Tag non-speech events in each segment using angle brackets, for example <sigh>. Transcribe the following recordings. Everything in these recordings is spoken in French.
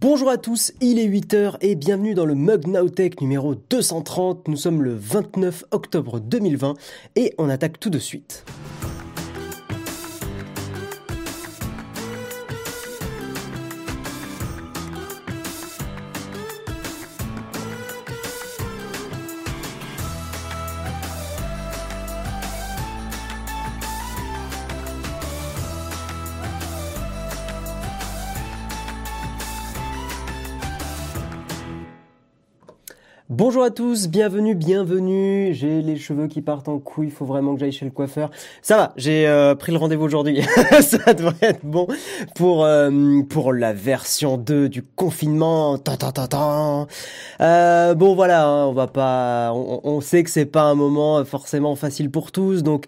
Bonjour à tous, il est 8h et bienvenue dans le Mug Nowtech numéro 230. Nous sommes le 29 octobre 2020 et on attaque tout de suite. Bonjour à tous, bienvenue, bienvenue. J'ai les cheveux qui partent en couille, il faut vraiment que j'aille chez le coiffeur. Ça va, j'ai euh, pris le rendez-vous aujourd'hui. <laughs> Ça devrait être bon pour euh, pour la version 2 du confinement. Euh, bon voilà, hein, on va pas on sait que c'est pas un moment forcément facile pour tous donc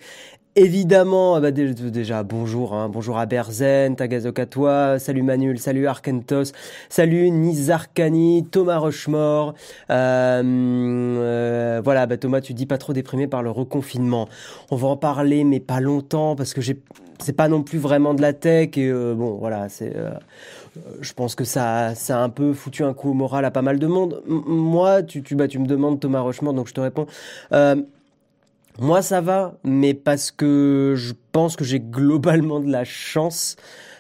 Évidemment, ah bah déjà bonjour, hein, bonjour à Berzen, Tagazokatoa, salut Manuel, salut Arkentos, salut Nizarkani, Thomas Rochemort. Euh, euh, voilà, bah Thomas, tu dis pas trop déprimé par le reconfinement. On va en parler, mais pas longtemps parce que c'est pas non plus vraiment de la tech et euh, bon, voilà, c'est. je pense que ça, ça a un peu foutu un coup au moral à pas mal de monde. moi, tu, tu, bah, tu me demandes Thomas Rochemort, donc je te réponds. Moi, ça va, mais parce que je pense que j'ai globalement de la chance.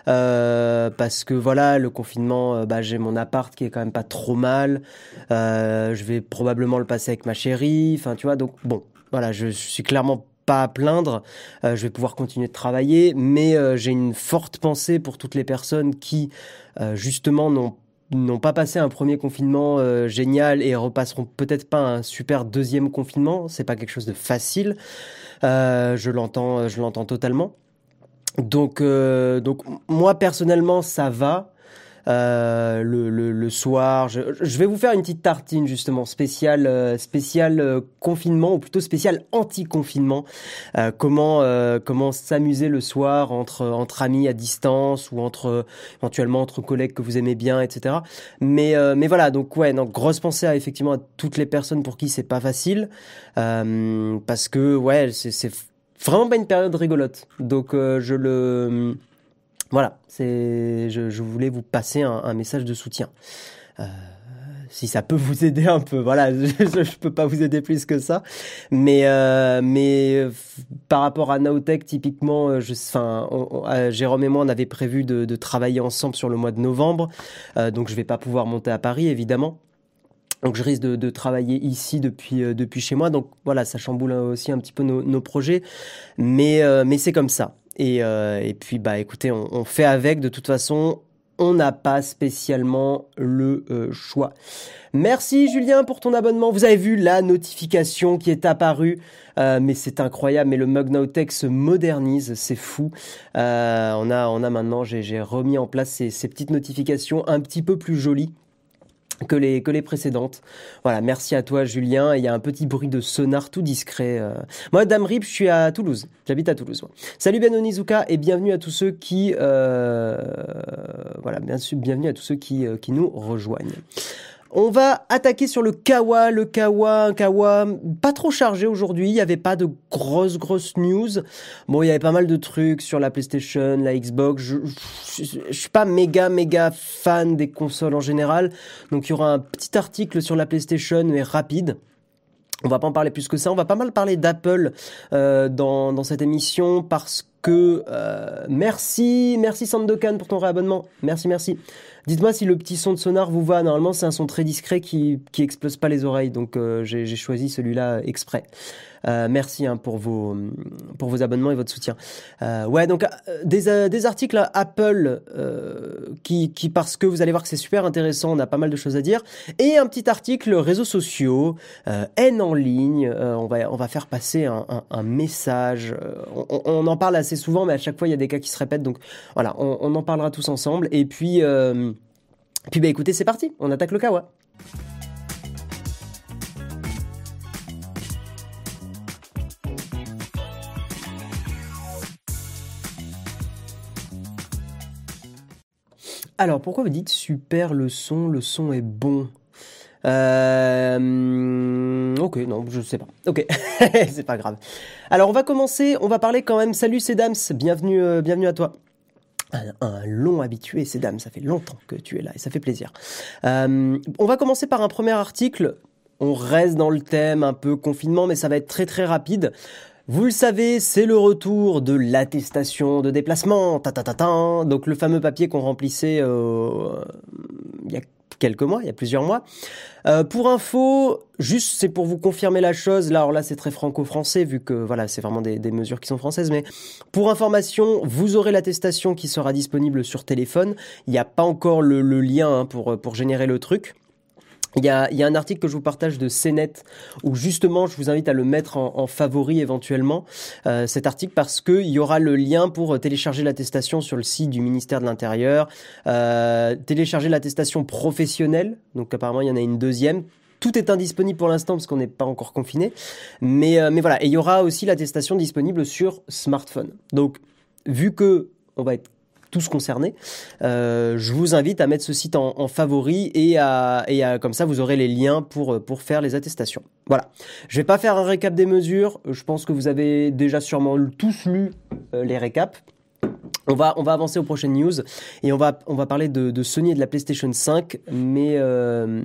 Euh, parce que voilà, le confinement, euh, bah, j'ai mon appart qui est quand même pas trop mal. Euh, je vais probablement le passer avec ma chérie. Enfin, tu vois, donc bon, voilà, je, suis clairement pas à plaindre. je vais pouvoir continuer de travailler, mais j'ai une forte pensée pour toutes les personnes qui, justement, n'ont n'ont pas passé un premier confinement euh, génial et repasseront peut-être pas un super deuxième confinement. C'est pas quelque chose de facile. Euh, je l'entends, je l'entends totalement. Donc, euh, donc moi personnellement, ça va. Euh, le, le, le, soir. Je, je, vais vous faire une petite tartine justement spéciale, euh, spéciale euh, confinement ou plutôt spéciale anti-confinement. Comment comment s'amuser le soir entre entre amis à distance ou entre éventuellement entre collègues que vous aimez bien, etc. Mais mais voilà donc ouais donc grosse pensée à effectivement à toutes les personnes pour qui c'est pas facile parce que ouais c'est vraiment pas une période rigolote. Donc je le voilà, c'est, je, voulais vous passer un, message de soutien. Euh, si ça peut vous aider un peu, voilà, <laughs> je, je peux pas vous aider plus que ça, mais euh, mais euh, par rapport à Nowtech typiquement, enfin, Jérôme et moi on avait prévu de, travailler ensemble sur le mois de novembre, donc je vais pas pouvoir monter à Paris évidemment. Donc je risque de, travailler ici depuis depuis chez moi. Donc voilà, ça chamboule aussi un petit peu nos, nos projets, mais mais c'est comme ça. Et, euh, et puis, bah, écoutez, on, fait avec. De toute façon, on n'a pas spécialement le euh, choix. Merci Julien pour ton abonnement. Vous avez vu la notification qui est apparue, euh, mais c'est incroyable. Mais le Mug se modernise, c'est fou. On a, on a maintenant, j'ai remis en place ces petites notifications un petit peu plus jolies que les que les précédentes. Voilà, merci à toi Julien. Il y a un petit bruit de sonar tout discret. Euh. Moi, Dame Rip, je suis à Toulouse. J'habite à Toulouse. Salut Ben Onizuka et bienvenue à tous ceux qui euh... voilà, bien sûr, bienvenue à tous ceux qui euh, qui nous rejoignent. On va attaquer sur le Kawa, le Kawa, un Kawa pas trop chargé aujourd'hui. Il n'y avait pas de grosses grosses news. Bon, il y avait pas mal de trucs sur la PlayStation, la Xbox. Je, je, je, suis pas méga méga fan des consoles en général, donc il y aura un petit article sur la PlayStation mais rapide. On va pas en parler plus que ça. On va pas mal parler d'Apple euh, dans, dans cette émission parce que euh, merci, merci Sandokan pour ton réabonnement. Merci, merci. Dites-moi si le petit son de sonar vous va. Normalement, c'est un son très discret qui qui explose pas les oreilles, donc euh, j'ai choisi celui-là exprès. Euh, merci hein, pour vos pour vos abonnements et votre soutien. Euh, ouais, donc des, des articles Apple qui qui parce que vous allez voir que c'est super intéressant, on a pas mal de choses à dire et un petit article réseaux sociaux, haine en ligne. on va on va faire passer un, un, message. On, en parle assez souvent, mais à chaque fois il y a des cas qui se répètent. Donc voilà, on en parlera tous ensemble. Et puis puis bah écoutez, c'est parti, on attaque le kawa. Alors, pourquoi vous dites super le son Le son est bon? Euh... Ok, non, je sais pas. Ok, <laughs> c'est pas grave. Alors, on va commencer. On va parler quand même. Salut, c'est Dams. Bienvenue, euh, bienvenue à toi. Un, long habitué, ces dames, ça fait longtemps que tu es là et ça fait plaisir. Euh, on va commencer par un premier article. On reste dans le thème un peu confinement, mais ça va être très très rapide. Vous le savez, c'est le retour de l'attestation de déplacement, ta, ta, ta, ta, donc le fameux papier qu'on remplissait euh, il y a quelques mois, il y a plusieurs mois. Euh, pour info, juste c'est pour vous confirmer la chose. Là, là, c'est très franco-français vu que voilà, c'est vraiment des, mesures qui sont françaises. Mais pour information, vous aurez l'attestation qui sera disponible sur téléphone. Il n'y a pas encore le, le lien hein, pour pour générer le truc. Il y, a, il y, a, un article que je vous partage de CNET où justement je vous invite à le mettre en, en favori éventuellement euh, cet article parce qu'il y aura le lien pour télécharger l'attestation sur le site du ministère de l'Intérieur, euh, télécharger l'attestation professionnelle, donc apparemment il y en a une deuxième. Tout est indisponible pour l'instant parce qu'on n'est pas encore confiné, mais, euh, mais voilà. Et il y aura aussi l'attestation disponible sur smartphone. Donc vu que on va être tous concernés. Euh, je vous invite à mettre ce site en, favori et à, et comme ça vous aurez les liens pour, pour faire les attestations. Voilà. Je vais pas faire un récap des mesures. Je pense que vous avez déjà sûrement tous lu euh, les récaps. On va, on va avancer aux prochaines news et on va, on va parler de, Sony et de la PlayStation 5. Mais euh,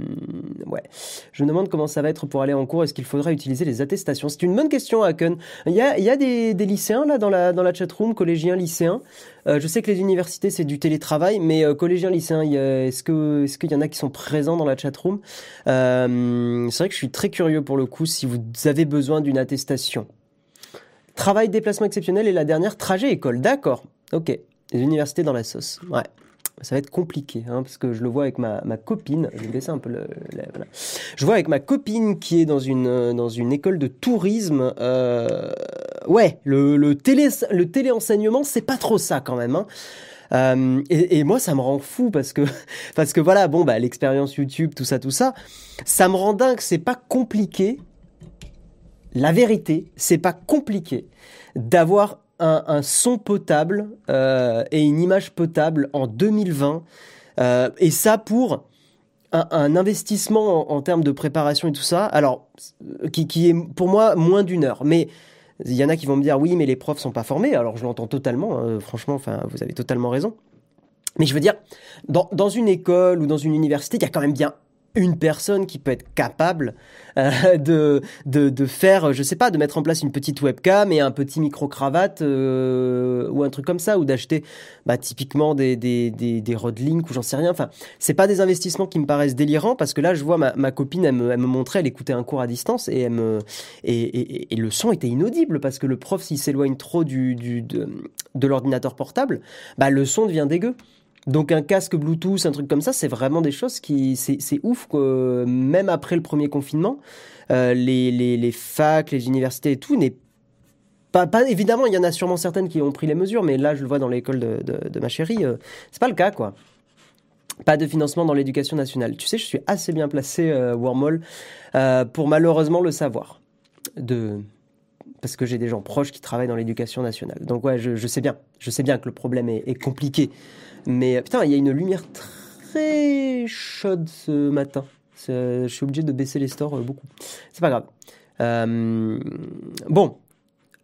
ouais, je me demande comment ça va être pour aller en cours. Est-ce qu'il faudra utiliser les attestations? C'est une bonne question, Haken. Il y a, il y a des, lycéens là dans la, dans la chatroom, collégiens, lycéens. Euh, je sais que les universités c'est du télétravail, mais euh, collégiens, lycéens, est-ce est-ce qu'il y en a qui sont présents dans la chatroom? Euh, C'est vrai que je suis très curieux pour le coup si vous avez besoin d'une attestation. Travail, déplacement exceptionnel et la dernière, trajet école. D'accord. Ok. Les universités dans la sauce. Ouais. Ça va être compliqué, hein, parce que je le vois avec ma, ma copine. Je vais baisser un peu le. le. Je vois avec ma copine qui est dans une dans une école de tourisme. Euh, ouais, le, le télé le téléenseignement, c'est pas trop ça quand même. Hein. Euh, et, et, moi, ça me rend fou parce que <laughs> parce que voilà, bon bah l'expérience YouTube, tout ça, tout ça, ça me rend dingue. C'est pas compliqué. La vérité, c'est pas compliqué d'avoir un, son potable euh, et une image potable en 2020. Euh, et ça pour un, investissement en, termes de préparation et tout ça. Alors, qui, qui est pour moi moins d'une heure. Mais il y en a qui vont me dire oui, mais les profs sont pas formés. Alors, je l'entends totalement. Hein, franchement, vous avez totalement raison. Mais je veux dire, dans, dans une école ou dans une université, il y a quand même bien une personne qui peut être capable euh, de, de, de faire, je sais pas, de mettre en place une petite webcam et un petit micro-cravate euh, ou un truc comme ça, ou d'acheter bah, typiquement des, des, des, des Rodlink ou j'en sais rien. Enfin, c'est pas des investissements qui me paraissent délirants parce que là, je vois ma, ma copine, elle me, elle me montrait, elle écoutait un cours à distance et, elle me, et, et, le son était inaudible parce que le prof, s'il s'éloigne trop du, du, de, de l'ordinateur portable, bah, le son devient dégueu. Donc un casque Bluetooth, un truc comme ça, c'est vraiment des choses qui, c'est ouf que même après le premier confinement, euh, les, les, les facs, les universités et tout n'est pas, pas, évidemment, il y en a sûrement certaines qui ont pris les mesures, mais là, je le vois dans l'école de, de, ma chérie, euh, c'est pas le cas, quoi. Pas de financement dans l'éducation nationale. Tu sais, je suis assez bien placé, euh, Wormhole, euh, pour malheureusement le savoir. De, parce que j'ai des gens proches qui travaillent dans l'éducation nationale. Donc ouais, je, sais bien, je sais bien que le problème est compliqué. Mais putain, il y a une lumière très chaude ce matin. Je suis obligé de baisser les stores beaucoup. C'est pas grave. Euh, bon,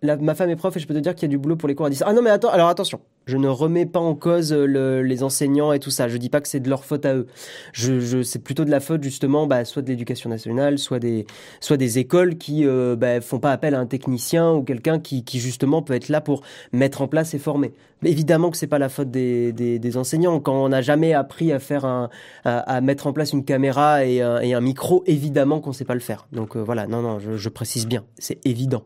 ma femme est prof et je peux te dire qu'il y a du boulot pour les cours à distance. Ah non, mais attends, alors attention. Je ne remets pas en cause le, les enseignants et tout ça. Je dis pas que c'est de leur faute à eux. C'est plutôt de la faute justement, bah, soit de l'éducation nationale, soit des, écoles qui euh, bah, font pas appel à un technicien ou quelqu'un qui, justement peut être là pour mettre en place et former. Évidemment que c'est pas la faute des, enseignants. Quand on n'a jamais appris à faire à, mettre en place une caméra et un, micro, évidemment qu'on sait pas le faire. Donc euh, voilà, non non, je, je précise bien, c'est évident.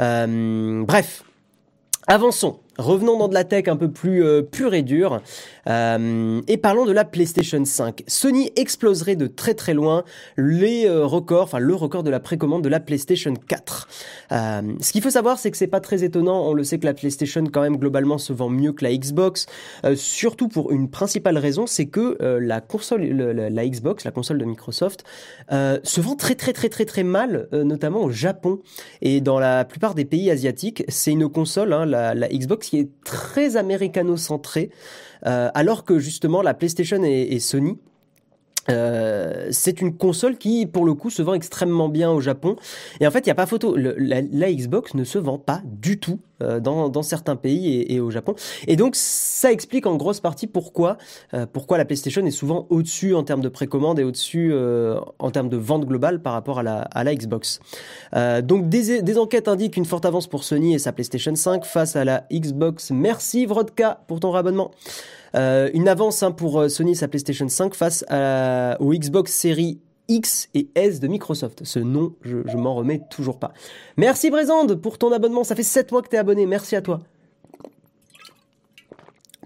Euh, bref, avançons. Revenons dans de la tech un peu plus euh, pure et dure euh, et parlons de la PlayStation 5. Sony exploserait de très très loin les euh, records, enfin le record de la précommande de la PlayStation 4. Euh, ce qu'il faut savoir, c'est que c'est pas très étonnant. On le sait que la PlayStation quand même globalement se vend mieux que la Xbox, surtout pour une principale raison, c'est que la console, le, la, la, Xbox, la console de Microsoft, se vend très très très très très mal, notamment au Japon et dans la plupart des pays asiatiques. C'est une console, hein, la, la Xbox qui est très américano-centré, euh, alors que justement la PlayStation et, Sony Euh, c'est une console qui, pour le coup, se vend extrêmement bien au Japon. Et en fait, il n'y a pas photo. la, Xbox ne se vend pas du tout euh, dans, certains pays et, au Japon. Et donc, ça explique en grosse partie pourquoi, euh, pourquoi la PlayStation est souvent au-dessus en termes de précommande et au-dessus en termes de vente globale par rapport à la, Xbox. donc, des, enquêtes indiquent une forte avance pour Sony et sa PlayStation 5 face à la Xbox. Merci Vrodka pour ton réabonnement. Euh, une avance hein, pour euh, Sony sa PlayStation 5 face à, au Xbox Series X et S de Microsoft. Ce nom, je, m'en remets toujours pas. Merci Brésande pour ton abonnement. Ça fait 7 mois que tu es abonné. Merci à toi.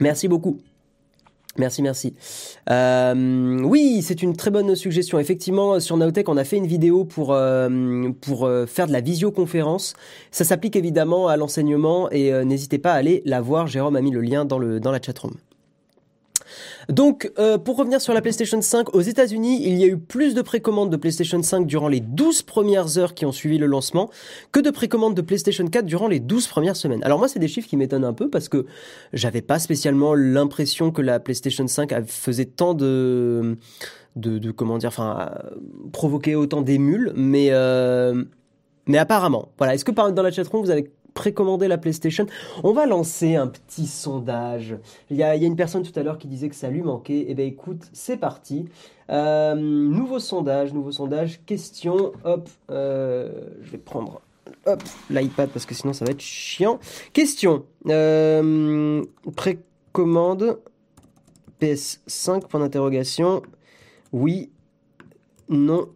Merci beaucoup. Merci, merci. Euh, oui, c'est une très bonne suggestion. Effectivement, sur Naotech, on a fait une vidéo pour pour faire de la visioconférence. Ça s'applique évidemment à l'enseignement et n'hésitez pas à aller la voir. Jérôme a mis le lien dans le dans la chatroom. Donc, euh, pour revenir sur la PlayStation 5, aux États-Unis, il y a eu plus de précommandes de PlayStation 5 durant les 12 premières heures qui ont suivi le lancement que de précommandes de PlayStation 4 durant les 12 premières semaines. Alors moi, c'est des chiffres qui m'étonnent un peu parce que j'avais pas spécialement l'impression que la PlayStation 5 faisait tant de de, comment dire, enfin, provoquer autant d'émules, mais euh, mais apparemment, voilà. Est-ce que dans la chatroom vous avez précommander la PlayStation. On va lancer un petit sondage. Il y a, une personne tout à l'heure qui disait que ça lui manquait. Eh bien écoute, c'est parti. Euh, nouveau sondage, nouveau sondage. Question, hop, euh, je vais prendre l'iPad parce que sinon ça va être chiant. Question, euh, précommande PS5 point d'interrogation. Oui, non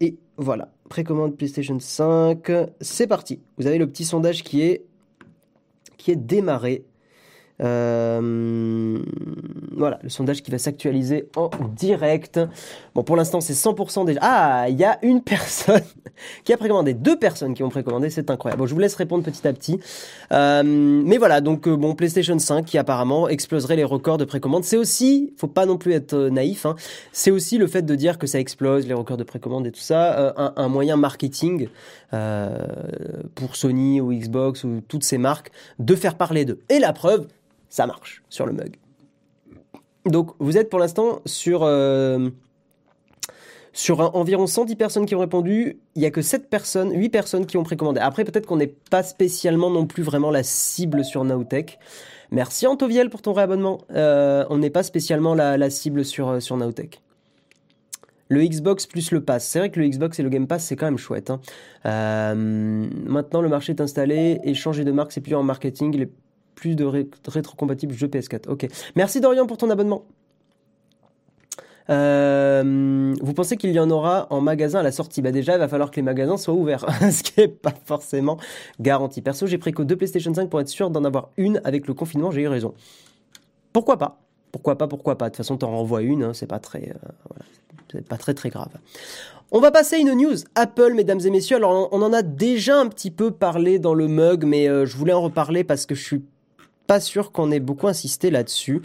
et voilà précommande PlayStation 5. C'est parti. Vous avez le petit sondage qui est, qui est démarré. Euh, voilà, le sondage qui va s'actualiser en direct. Bon, pour l'instant, c'est 100% déjà. Ah, il y a une personne <laughs> qui a précommandé, deux personnes qui ont précommandé, c'est incroyable. Bon, je vous laisse répondre petit à petit. Euh, mais voilà, donc euh, bon, PlayStation 5 qui apparemment exploserait les records de précommande. C'est aussi, faut pas non plus être naïf, hein, c'est aussi le fait de dire que ça explose les records de précommande et tout ça, un, un, moyen marketing pour Sony ou Xbox ou toutes ces marques de faire parler d'eux. Et la preuve, ça marche sur le mug. Donc vous êtes pour l'instant sur, euh, sur environ 110 personnes qui ont répondu. Il n'y a que 7 personnes, 8 personnes qui ont précommandé. Après peut-être qu'on n'est pas spécialement non plus vraiment la cible sur Nowtech. Merci Antoviel pour ton réabonnement. Euh, on n'est pas spécialement la, cible sur, euh, sur Nowtech. Le Xbox plus le Pass. C'est vrai que le Xbox et le Game Pass, c'est quand même chouette. Hein. maintenant, le marché est installé et changer de marque, c'est plus en marketing. Plus de rétrocompatibles jeux PS4. Ok. Merci Dorian pour ton abonnement. Euh, vous pensez qu'il y en aura en magasin à la sortie? Bah déjà, il va falloir que les magasins soient ouverts, <laughs> ce qui n'est pas forcément garanti. Perso, j'ai pris que deux PlayStation 5 pour être sûr d'en avoir une avec le confinement. J'ai eu raison. Pourquoi pas? Pourquoi pas Pourquoi pas? De toute façon, t'en renvoies une. Hein, c'est pas très, euh, pas très très grave. On va passer à une news Apple, mesdames et messieurs. Alors, on en a déjà un petit peu parlé dans le mug, mais euh, je voulais en reparler parce que je suis pas sûr qu'on ait beaucoup insisté là-dessus.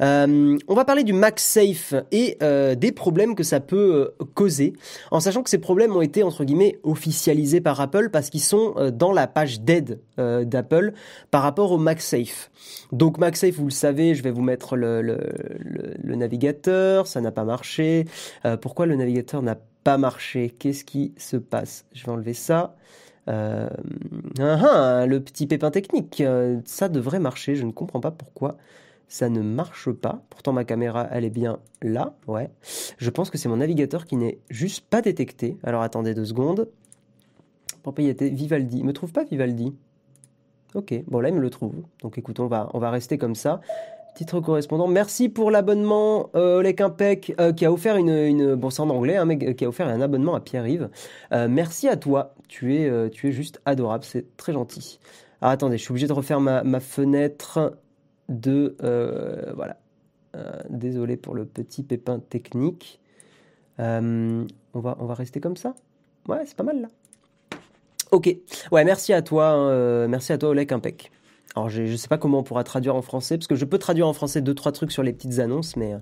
Euh, on va parler du MagSafe et euh, des problèmes que ça peut euh, causer, en sachant que ces problèmes ont été entre guillemets officialisés par Apple parce qu'ils sont dans la page d'aide d'Apple par rapport au MagSafe. Donc MagSafe, vous le savez, je vais vous mettre le, le navigateur, ça n'a pas marché. pourquoi le navigateur n'a pas marché? Qu'est-ce qui se passe? Je vais enlever ça. Euh, ah, ah, le petit pépin technique, euh, ça devrait marcher. Je ne comprends pas pourquoi ça ne marche pas. Pourtant, ma caméra, elle est bien là. Ouais. Je pense que c'est mon navigateur qui n'est juste pas détecté. Alors, attendez deux secondes. Propriété Vivaldi. Il me trouve pas Vivaldi Ok, bon là il me le trouve. Donc écoute, on va, on va rester comme ça. Titre correspondant. Merci pour l'abonnement, euh, Olek Impec, euh, qui a offert une, bon c'est en anglais, hein, mais qui a offert un abonnement à Pierre-Yves. Euh, merci à toi, tu es, euh, tu es juste adorable, c'est très gentil. Ah, attendez, je suis obligé de refaire ma, ma fenêtre de, voilà. désolé pour le petit pépin technique. on va, on va rester comme ça? Ouais, c'est pas mal là. Ok. Ouais, merci à toi, hein, merci à toi, Olek Impec. Alors je ne sais pas comment on pourra traduire en français, parce que je peux traduire en français deux trois trucs sur les petites annonces, mais euh,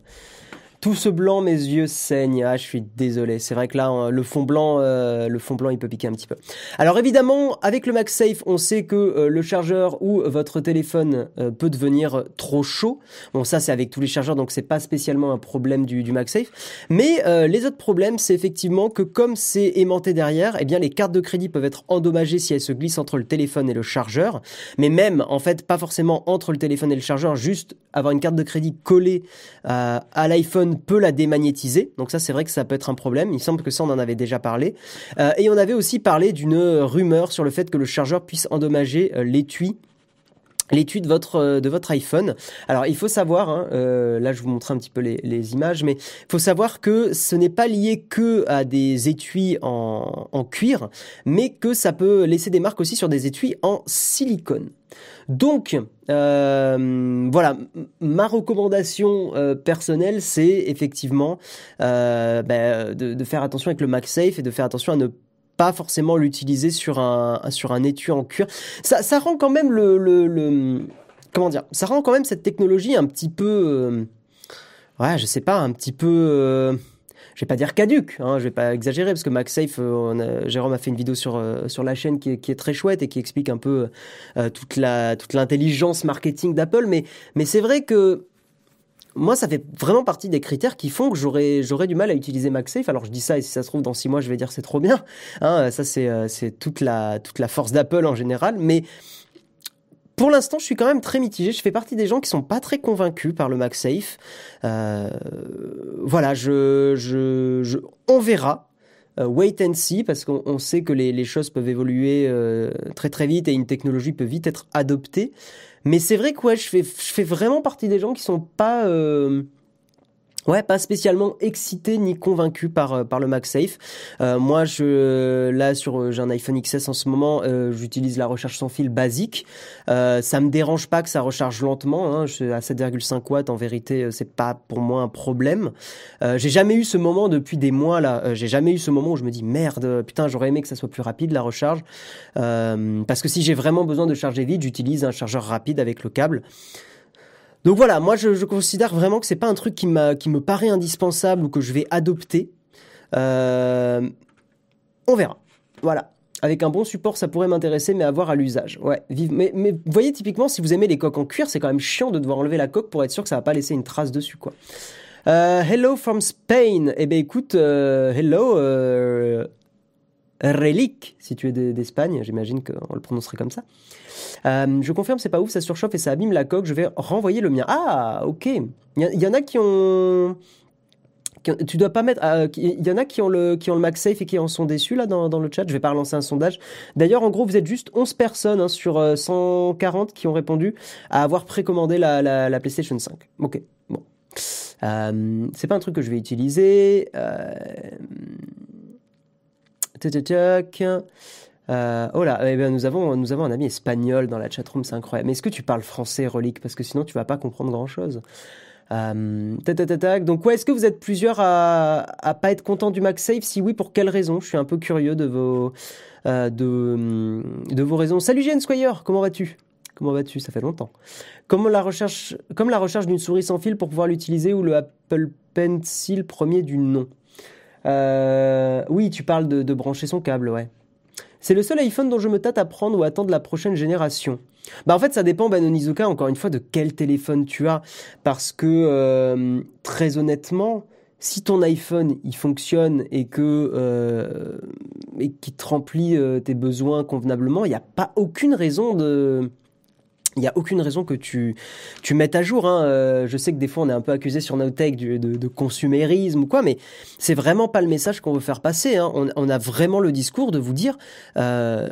Tout ce blanc, mes yeux saignent. Ah, je suis désolé. C'est vrai que là, hein, le fond blanc, euh, le fond blanc, il peut piquer un petit peu. Alors évidemment, avec le MagSafe, on sait que euh, le chargeur ou votre téléphone euh, peut devenir trop chaud. Bon, ça, c'est avec tous les chargeurs, donc c'est pas spécialement un problème du, du MagSafe. Mais les autres problèmes, c'est effectivement que comme c'est aimanté derrière, eh bien, les cartes de crédit peuvent être endommagées si elles se glissent entre le téléphone et le chargeur. Mais même, en fait, pas forcément entre le téléphone et le chargeur, juste avoir une carte de crédit collée à l'iPhone peut la démagnétiser. Donc ça, c'est vrai que ça peut être un problème. Il semble que ça, on en avait déjà parlé. Euh, et on avait aussi parlé d'une rumeur sur le fait que le chargeur puisse endommager euh, l'étui l'étui de votre euh, de votre iPhone. Alors il faut savoir, hein, là je vous montre un petit peu les, images, mais il faut savoir que ce n'est pas lié que à des étuis en, cuir, mais que ça peut laisser des marques aussi sur des étuis en silicone. Donc, euh, voilà, ma recommandation euh, personnelle, c'est effectivement euh, ben, de, faire attention avec le MagSafe et de faire attention à ne pas forcément l'utiliser sur un sur un étui en cuir. Ça, ça rend quand même le, le, comment dire, ça rend quand même cette technologie un petit peu, ouais, je sais pas, un petit peu je vais pas dire caduque, hein, je vais pas exagérer parce que MagSafe, euh, Jérôme a fait une vidéo sur euh, sur la chaîne qui est, qui est, très chouette et qui explique un peu euh, toute la toute l'intelligence marketing d'Apple, mais mais c'est vrai que moi, ça fait vraiment partie des critères qui font que j'aurais j'aurais du mal à utiliser MagSafe. Alors je dis ça et si ça se trouve dans six mois, je vais dire c'est trop bien. Hein, ça c'est c'est toute la toute la force d'Apple en général, mais pour l'instant, je suis quand même très mitigé. Je fais partie des gens qui sont pas très convaincus par le MagSafe. Euh, voilà, on verra. Euh, wait and see, parce qu'on sait que les, choses peuvent évoluer euh, très très vite et une technologie peut vite être adoptée. Mais c'est vrai que ouais, je fais, je fais vraiment partie des gens qui sont pas euh, Ouais, pas spécialement excité ni convaincu par euh, par le MagSafe. Euh, moi, je là sur euh, j'ai un iPhone XS en ce moment, j'utilise la recharge sans fil basique. Euh, ça me dérange pas que ça recharge lentement. Hein, à 7,5 watts. En vérité, c'est pas pour moi un problème. J'ai jamais eu ce moment depuis des mois là. j'ai jamais eu ce moment où je me dis merde, putain, j'aurais aimé que ça soit plus rapide la recharge. parce que si j'ai vraiment besoin de charger vite, j'utilise un chargeur rapide avec le câble. Donc voilà, moi je, considère vraiment que c'est pas un truc qui, qui me paraît indispensable ou que je vais adopter. Euh, on verra. Voilà. Avec un bon support, ça pourrait m'intéresser, mais avoir à l'usage. Ouais, vive. Mais, mais voyez, typiquement, si vous aimez les coques en cuir, c'est quand même chiant de devoir enlever la coque pour être sûr que ça va pas laisser une trace dessus. Euh, hello from Spain. Eh ben écoute, euh, hello, Relic, si tu es d'Espagne, j'imagine qu'on le prononcerait comme ça. Euh, je confirme, c'est pas ouf, ça surchauffe et ça abîme la coque. Je vais renvoyer le mien. Ah, ok. Il y, en a qui ont. tu dois pas mettre. Euh, il y en a qui ont le qui ont le MagSafe et qui en sont déçus là dans, dans le chat. Je vais pas relancer un sondage. D'ailleurs, en gros, vous êtes juste 11 personnes hein, sur 140 euh, qui ont répondu à avoir précommandé la, la, la PlayStation 5. Ok, bon. C'est pas un truc que je vais utiliser. Euh... Euh, oh là, eh bien, nous, avons, nous avons un ami espagnol dans la chatroom, c'est incroyable. Mais est-ce que tu parles français, Relique Parce que sinon, tu vas pas comprendre grand-chose. Euh, Donc, ouais, est-ce que vous êtes plusieurs à, à pas être content du MagSafe? Si oui, pour quelle raison? Je suis un peu curieux de vos, euh, de, de vos raisons. Salut Jane Squire, comment vas-tu? Comment vas-tu? Ça fait longtemps. Comme la recherche, comme la recherche d'une souris sans fil pour pouvoir l'utiliser ou le Apple Pencil premier du nom. Euh, oui, tu parles de brancher son câble, ouais. C'est le seul iPhone dont je me tâte à prendre ou attendre la prochaine génération. Bah en fait ça dépend Ben Onizuka encore une fois de quel téléphone tu as parce que euh, très honnêtement si ton iPhone il fonctionne et que euh, et qu'il te remplit euh, tes besoins convenablement, il n'y a pas aucune raison de il n'y a aucune raison que tu, tu mettes à jour. Hein. Euh, je sais que des fois on est un peu accusé sur Nowtech de, de, consumérisme ou quoi, mais c'est vraiment pas le message qu'on veut faire passer. Hein. On, a vraiment le discours de vous dire euh,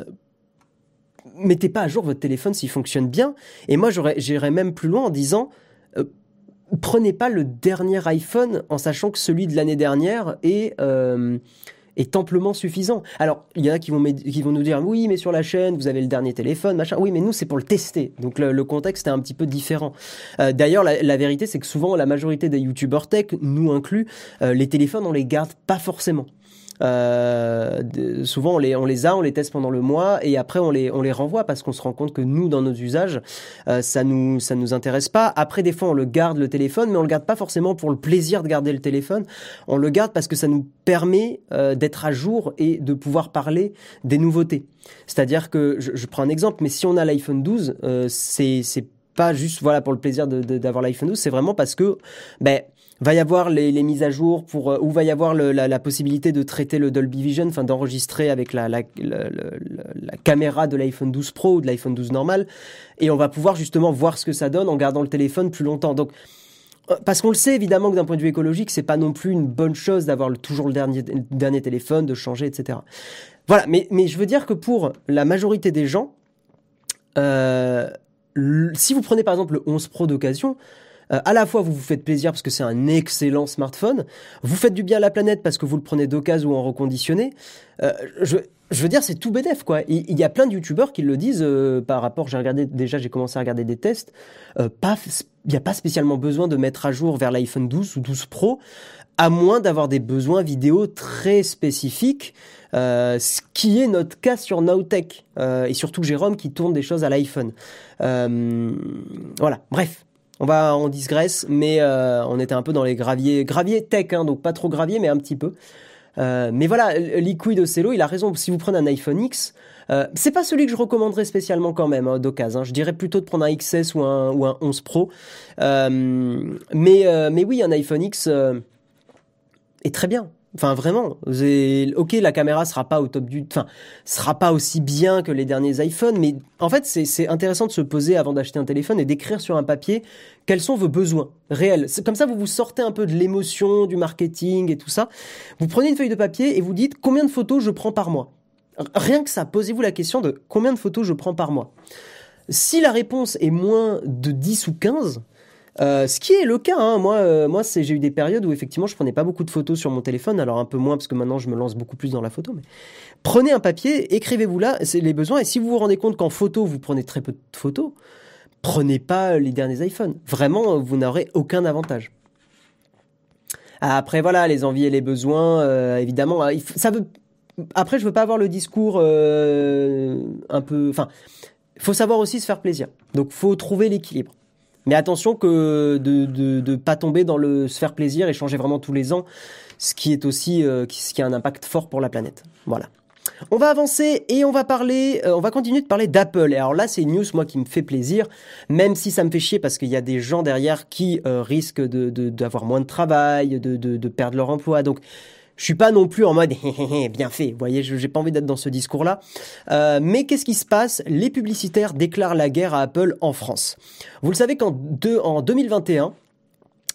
mettez pas à jour votre téléphone s'il fonctionne bien. Et moi j'irais même plus loin en disant euh, prenez pas le dernier iPhone en sachant que celui de l'année dernière est est amplement suffisant. Alors, il y en a qui vont, qui vont nous dire, oui, mais sur la chaîne, vous avez le dernier téléphone, machin. Oui, mais nous, c'est pour le tester. Donc, le, contexte est un petit peu différent. Euh, D'ailleurs, la, la, vérité, c'est que souvent, la majorité des YouTubers tech, nous inclus, euh, les téléphones, on les garde pas forcément. Euh, souvent, on les, on les a, on les teste pendant le mois et après on les, on les renvoie parce qu'on se rend compte que nous, dans nos usages, euh, ça nous, ça nous intéresse pas. Après, des fois, on le garde le téléphone, mais on le garde pas forcément pour le plaisir de garder le téléphone. On le garde parce que ça nous permet euh, d'être à jour et de pouvoir parler des nouveautés. C'est-à-dire que, je, je, prends un exemple, mais si on a l'iPhone 12, euh, c'est, pas juste voilà pour le plaisir d'avoir de, l'iPhone 12, c'est vraiment parce que ben va y avoir les, les, mises à jour pour euh, ou va y avoir le, la, la, possibilité de traiter le Dolby Vision, enfin d'enregistrer avec la, la, la, caméra de l'iPhone 12 Pro ou de l'iPhone 12 normal, et on va pouvoir justement voir ce que ça donne en gardant le téléphone plus longtemps. Donc euh, parce qu'on le sait évidemment que d'un point de vue écologique, c'est pas non plus une bonne chose d'avoir toujours le dernier, le dernier téléphone, de changer, etc. Voilà, mais, mais je veux dire que pour la majorité des gens, euh, si vous prenez par exemple le 11 Pro d'occasion, euh, à la fois vous vous faites plaisir parce que c'est un excellent smartphone, vous faites du bien à la planète parce que vous le prenez d'occasion ou en reconditionné. Euh, je, je, veux dire, c'est tout bénef quoi. Il, il, y a plein de youtubeurs qui le disent euh, par rapport. J'ai regardé déjà, j'ai commencé à regarder des tests. Euh, pas, il n'y a pas spécialement besoin de mettre à jour vers l'iPhone 12 ou 12 Pro, à moins d'avoir des besoins vidéo très spécifiques. Euh, ce qui est notre cas sur Nowtech euh, et surtout Jérôme qui tourne des choses à l'iPhone. Euh, voilà, bref, on va on mais euh, on était un peu dans les graviers, graviers tech, hein, donc pas trop gravier, mais un petit peu. Euh, mais voilà, Liquid Ocello, il a raison. Si vous prenez un iPhone X, euh, c'est pas celui que je recommanderais spécialement quand même hein, d'occasion. Hein. Je dirais plutôt de prendre un XS ou un ou un 11 Pro. Euh, mais mais oui, un iPhone X est très bien. Enfin vraiment, ok la caméra sera pas au top du, enfin sera pas aussi bien que les derniers iPhones, mais en fait c'est intéressant de se poser avant d'acheter un téléphone et d'écrire sur un papier quels sont vos besoins réels. Comme ça vous vous sortez un peu de l'émotion, du marketing et tout ça. Vous prenez une feuille de papier et vous dites combien de photos je prends par mois. Rien que ça, posez-vous la question de combien de photos je prends par mois. Si la réponse est moins de 10 ou 15, euh, ce qui est le cas, hein. moi, euh, j'ai eu des périodes où effectivement je prenais pas beaucoup de photos sur mon téléphone, alors un peu moins parce que maintenant je me lance beaucoup plus dans la photo. Mais prenez un papier, écrivez-vous là, les besoins. Et si vous vous rendez compte qu'en photo vous prenez très peu de photos, prenez pas les derniers iPhones. Vraiment, vous n'aurez aucun avantage. Après voilà, les envies et les besoins, euh, évidemment, ça veut. Après, je veux pas avoir le discours un peu. Enfin, faut savoir aussi se faire plaisir. Donc, faut trouver l'équilibre. Mais attention que de de, de pas tomber dans le se faire plaisir et changer vraiment tous les ans, ce qui est aussi euh, ce qui a un impact fort pour la planète. Voilà. On va avancer et on va parler, euh, on va continuer de parler d'Apple. Et alors là, c'est une news moi qui me fait plaisir, même si ça me fait chier parce qu'il y a des gens derrière qui euh, risquent de d'avoir moins de travail, de, de, de perdre leur emploi. Donc je suis pas non plus en mode <laughs> bien fait. Vous voyez, j'ai pas envie d'être dans ce discours-là. Euh, mais qu'est-ce qui se passe? Les publicitaires déclarent la guerre à Apple en France. Vous le savez qu'en en 2021,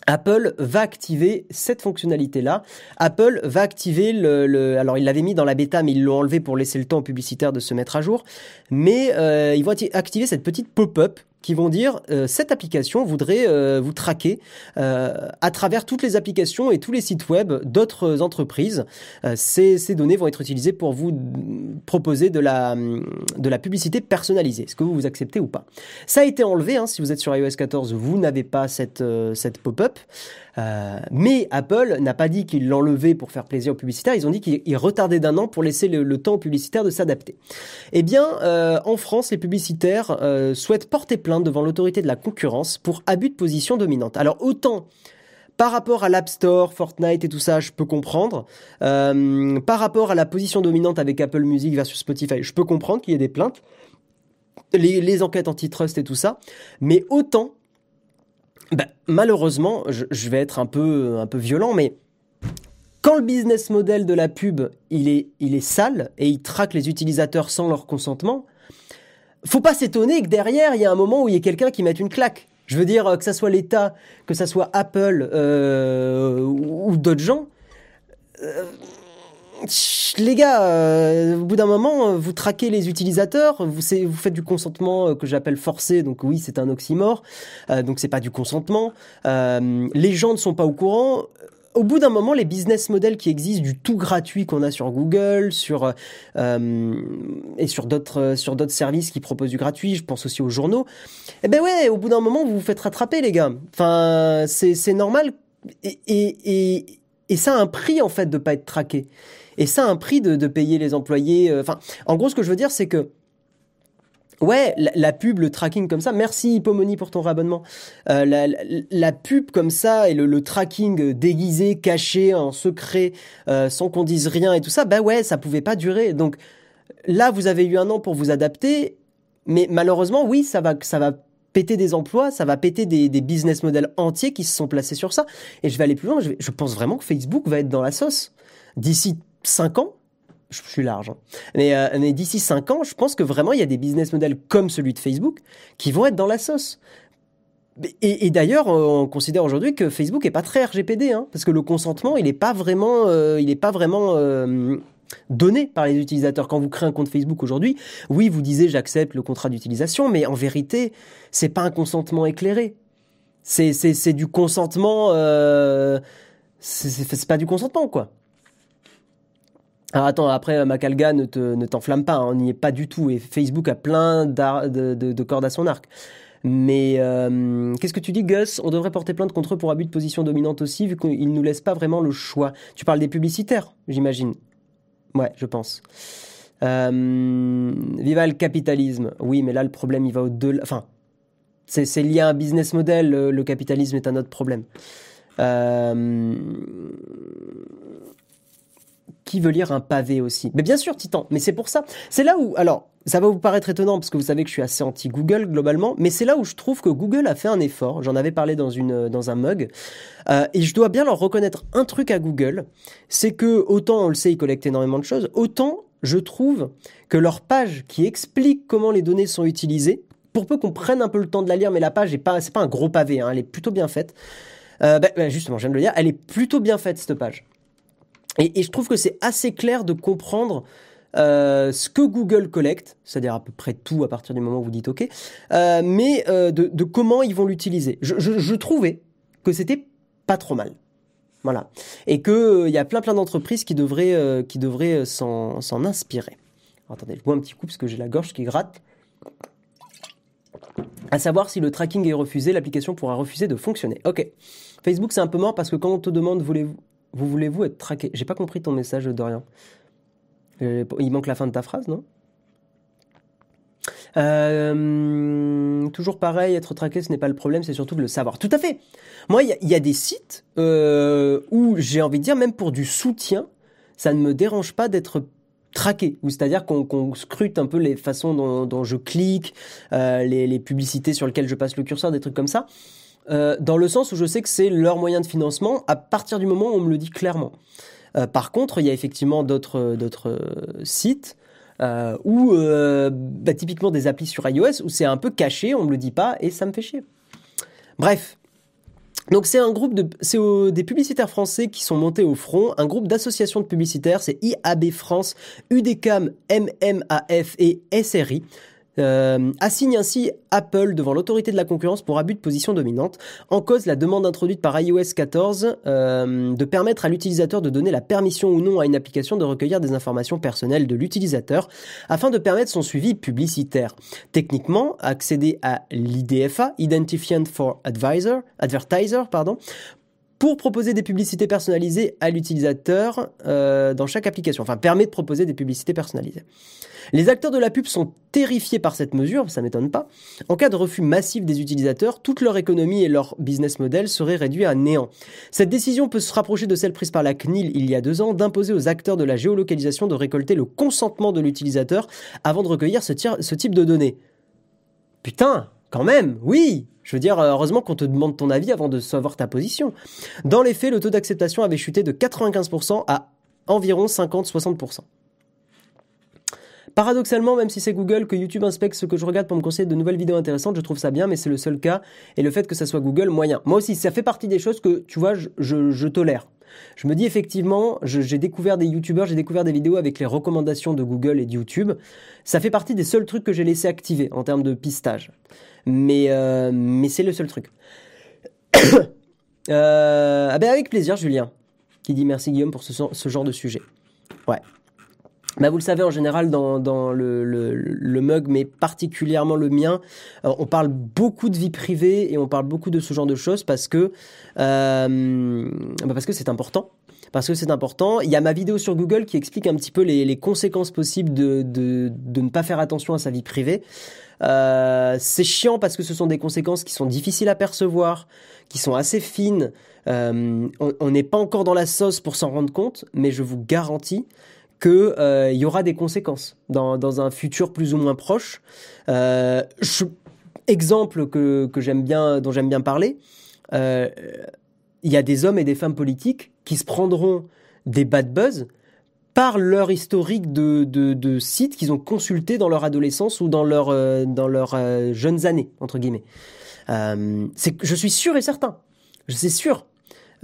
Apple va activer cette fonctionnalité-là. Apple va activer le, alors il l'avait mis dans la bêta, mais ils l'ont enlevé pour laisser le temps aux publicitaires de se mettre à jour. Mais euh, ils vont activer cette petite pop-up qui vont dire euh, cette application voudrait euh, vous traquer euh, à travers toutes les applications et tous les sites web d'autres entreprises. Euh, ces, ces, données vont être utilisées pour vous proposer de la, de la publicité personnalisée. Est-ce que vous vous acceptez ou pas? Ça a été enlevé. Hein, si vous êtes sur iOS 14, vous n'avez pas cette, euh, cette pop-up. Euh, mais Apple n'a pas dit qu'il l'enlevait pour faire plaisir aux publicitaires, ils ont dit qu'il retardait d'un an pour laisser le, le temps aux publicitaires de s'adapter. Eh bien, euh, en France, les publicitaires euh, souhaitent porter plainte devant l'autorité de la concurrence pour abus de position dominante. Alors autant par rapport à l'App Store, Fortnite et tout ça, je peux comprendre. Euh, par rapport à la position dominante avec Apple Music versus Spotify, je peux comprendre qu'il y ait des plaintes. Les, les enquêtes antitrust et tout ça. Mais autant ben, malheureusement, je, vais être un peu, un peu violent, mais quand le business model de la pub, il est, il est sale et il traque les utilisateurs sans leur consentement, faut pas s'étonner que derrière, il y a un moment où il y a quelqu'un qui mette une claque. Je veux dire, que ça soit l'État, que ça soit Apple euh, ou d'autres gens. Euh, les gars, euh, au bout d'un moment, vous traquez les utilisateurs, vous, faites du consentement euh, que j'appelle forcé, donc oui, c'est un oxymore, euh, donc c'est pas du consentement. Euh, les gens ne sont pas au courant. Au bout d'un moment, les business models qui existent du tout gratuit qu'on a sur Google, sur euh, et sur d'autres sur d'autres services qui proposent du gratuit, je pense aussi aux journaux. Eh ben ouais, au bout d'un moment, vous vous faites rattraper, les gars. Enfin, c'est normal et, et et et, ça a un prix en fait de pas être traqué. Et ça a un prix de, payer les employés. euh, Enfin, en gros, ce que je veux dire, c'est que Ouais, la, pub, le tracking comme ça. Merci Hippomony pour ton réabonnement. Euh, la, pub comme ça et le, tracking déguisé, caché, en secret, euh, sans qu'on dise rien et tout ça, bah ouais, ça pouvait pas durer. Donc là, vous avez eu un an pour vous adapter, mais malheureusement, oui, ça va, ça va péter des emplois, ça va péter des, business models entiers qui se sont placés sur ça. Et je vais aller plus loin. Je pense vraiment que Facebook va être dans la sauce d'ici 5 ans je suis large. hein. Mais, euh, mais d'ici 5 ans, je pense que vraiment, il y a des business models comme celui de Facebook qui vont être dans la sauce. Et, d'ailleurs, euh, on considère aujourd'hui que Facebook est pas très RGPD, hein, parce que le consentement, il n'est pas vraiment, euh, il est pas vraiment donné par les utilisateurs. Quand vous créez un compte Facebook aujourd'hui, oui, vous disiez j'accepte le contrat d'utilisation, mais en vérité, c'est pas un consentement éclairé. C'est du consentement. Euh, c'est pas du consentement, quoi. Alors attends, après, Macalga, ne te- ne t'enflamme pas, hein, on n'y est pas du tout. Et Facebook a plein de, de- de cordes à son arc. Mais euh, qu'est-ce que tu dis, Gus? On devrait porter plainte contre eux pour abus de position dominante aussi, vu qu'ils nous laissent pas vraiment le choix. Tu parles des publicitaires, j'imagine. Ouais, je pense. Euh, viva le capitalisme. Oui, mais là, le problème, il va au-delà. Enfin, c'est lié à un business model. Le, capitalisme est un autre problème. Euh, qui veut lire un pavé aussi Mais bien sûr, Titan. Mais c'est pour ça. C'est là où, alors, ça va vous paraître étonnant parce que vous savez que je suis assez anti Google globalement, mais c'est là où je trouve que Google a fait un effort. J'en avais parlé dans une dans un mug, Euh, et je dois bien leur reconnaître un truc à Google, c'est que autant on le sait, ils collectent énormément de choses, autant je trouve que leur page qui explique comment les données sont utilisées, pour peu qu'on prenne un peu le temps de la lire, mais la page est pas, c'est pas un gros pavé, hein, elle est plutôt bien faite. Euh, bah, bah, justement, je viens de le dire, elle est plutôt bien faite cette page. Et, je trouve que c'est assez clair de comprendre euh, ce que Google collecte, c'est-à-dire à peu près tout à partir du moment où vous dites OK, euh, mais euh, de, comment ils vont l'utiliser. Je, trouvais que c'était pas trop mal. Voilà. Et que il y a plein plein d'entreprises qui devraient, qui devraient s'en inspirer. Attendez, je bois un petit coup parce que j'ai la gorge qui gratte. À savoir si le tracking est refusé, l'application pourra refuser de fonctionner. Ok. Facebook, c'est un peu mort parce que quand on te demande voulez-vous, vous voulez-vous être traqué? J'ai pas compris ton message, Dorian. Euh, il manque la fin de ta phrase, non? Euh, toujours pareil, être traqué, ce n'est pas le problème, c'est surtout de le savoir. Tout à fait. Moi, il y, a- des sites euh, où j'ai envie de dire, même pour du soutien, ça ne me dérange pas d'être traqué, ou c'est-à-dire qu'on scrute un peu les façons dont, je clique, les, les publicités sur lesquelles je passe le curseur, des trucs comme ça, euh, dans le sens où je sais que c'est leur moyen de financement à partir du moment où on me le dit clairement. Euh, par contre, il y a effectivement d'autres euh, sites euh, euh, bah, typiquement des applis sur iOS où c'est un peu caché, on me le dit pas et ça me fait chier. Bref. Donc c'est un groupe de c'est des publicitaires français qui sont montés au front, un groupe d'associations de publicitaires, c'est IAB France, UDECAM, MMAF et SRI. Euh, assigne ainsi Apple devant l'autorité de la concurrence pour abus de position dominante. En cause, la demande introduite par iOS 14 euh, de permettre à l'utilisateur de donner la permission ou non à une application de recueillir des informations personnelles de l'utilisateur afin de permettre son suivi publicitaire. Techniquement, accéder à l'IDFA, Identifiant for Advisor, Advertiser, pardon, pour proposer des publicités personnalisées à l'utilisateur euh, dans chaque application. Enfin, permet de proposer des publicités personnalisées. Les acteurs de la pub sont terrifiés par cette mesure, ça m'étonne pas. En cas de refus massif des utilisateurs, toute leur économie et leur business model seraient réduits à néant. Cette décision peut se rapprocher de celle prise par la CNIL il y a deux ans d'imposer aux acteurs de la géolocalisation de récolter le consentement de l'utilisateur avant de recueillir ce, type de données. Putain, quand même, oui je veux dire, heureusement qu'on te demande ton avis avant de savoir ta position. Dans les faits, le taux d'acceptation avait chuté de 95% à environ 50-60%. Paradoxalement, même si c'est Google que YouTube inspecte ce que je regarde pour me conseiller de nouvelles vidéos intéressantes, je trouve ça bien, mais c'est le seul cas. Et le fait que ça soit Google, moyen. Moi aussi, ça fait partie des choses que, tu vois, je tolère. Je me dis effectivement, j'ai découvert des YouTubeurs, j'ai découvert des vidéos avec les recommandations de Google et de YouTube. Ça fait partie des seuls trucs que j'ai laissé activer en termes de pistage. Mais, euh, c'est le seul truc. <coughs> euh, ah ben avec plaisir, Julien, qui dit merci Guillaume pour ce, ce genre de sujet. Ouais. Bah vous le savez, en général, dans, dans le, le, le mug, mais particulièrement le mien, euh, on parle beaucoup de vie privée et on parle beaucoup de ce genre de choses parce que euh, bah parce que c'est important. parce que c'est important. Il y a ma vidéo sur Google qui explique un petit peu les, conséquences possibles de, de, de, ne pas faire attention à sa vie privée. Euh, c'est chiant parce que ce sont des conséquences qui sont difficiles à percevoir, qui sont assez fines. Euh, on n'est pas encore dans la sauce pour s'en rendre compte, mais je vous garantis qu'il euh, y aura des conséquences dans, dans, un futur plus ou moins proche. Euh, exemple que, que j'aime bien, dont j'aime bien parler, euh, il y a des hommes et des femmes politiques qui se prendront des bad buzz par leur historique de, de, sites qu'ils ont consultés dans leur adolescence ou dans leur euh, dans leurs jeunes années entre guillemets. C'est je suis sûr et certain, je suis sûr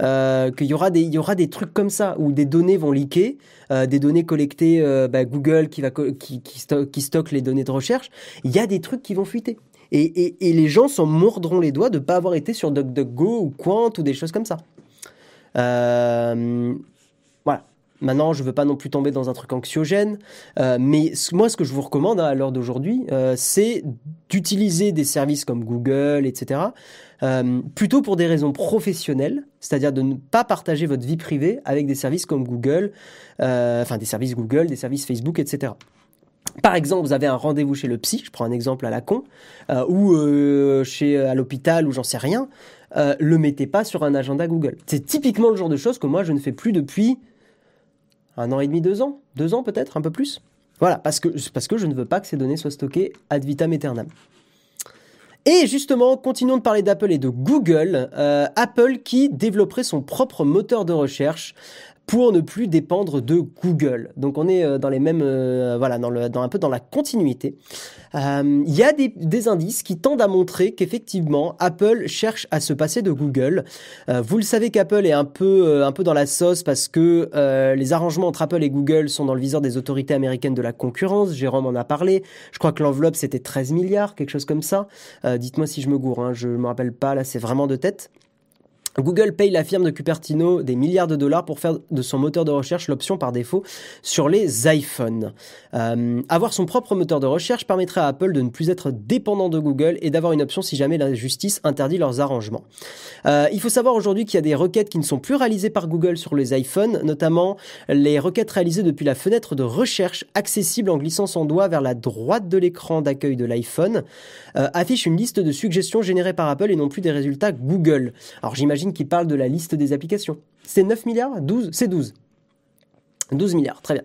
euh, qu'il y aura des il y aura des trucs comme ça où des données vont leaker, euh, des données collectées bah, Google qui va qui qui, stocke les données de recherche, il y a des trucs qui vont fuiter. Et, et, les gens s'en mordront les doigts de pas avoir été sur DuckDuckGo ou Quant ou des choses comme ça. Euh, voilà. Maintenant, je veux pas non plus tomber dans un truc anxiogène, euh, mais moi, ce que je vous recommande hein, à l'heure d'aujourd'hui, euh, c'est d'utiliser des services comme Google, etc., euh, plutôt pour des raisons professionnelles, c'est-à-dire de ne pas partager votre vie privée avec des services comme Google, euh, enfin des services Google, des services Facebook, etc. Par exemple, vous avez un rendez-vous chez le psy, je prends un exemple à la con, euh, ou chez à l'hôpital ou j'en sais rien, euh, le mettez pas sur un agenda Google. C'est typiquement le genre de choses que moi je ne fais plus depuis un an et demi, deux ans, deux ans peut-être, un peu plus. Voilà, parce que parce que je ne veux pas que ces données soient stockées ad vitam aeternam. Et justement, continuons de parler d'Apple et de Google. Euh, Apple qui développerait son propre moteur de recherche pour ne plus dépendre de Google. Donc on est euh, dans les mêmes, euh, voilà, dans, un peu dans la continuité. Euh, il y a des, des, indices qui tendent à montrer qu'effectivement Apple cherche à se passer de Google. vous le savez qu'Apple est un peu, un peu dans la sauce parce que les arrangements entre Apple et Google sont dans le viseur des autorités américaines de la concurrence. Jérôme en a parlé. Je crois que l'enveloppe c'était 13 milliards, quelque chose comme ça. Dites-moi si je me gourre. Hein, je me rappelle pas. Là, c'est vraiment de tête. Google paye la firme de Cupertino des milliards de dollars pour faire de son moteur de recherche l'option par défaut sur les iPhones. Euh, avoir son propre moteur de recherche permettrait à Apple de ne plus être dépendant de Google et d'avoir une option si jamais la justice interdit leurs arrangements. Euh, il faut savoir aujourd'hui qu'il y a des requêtes qui ne sont plus réalisées par Google sur les iPhones, notamment les requêtes réalisées depuis la fenêtre de recherche accessible en glissant son doigt vers la droite de l'écran d'accueil de l'iPhone, euh, affiche une liste de suggestions générées par Apple et non plus des résultats Google. Qui parle de la liste des applications. C'est 9 milliards 12 C'est 12. 12 milliards, très bien.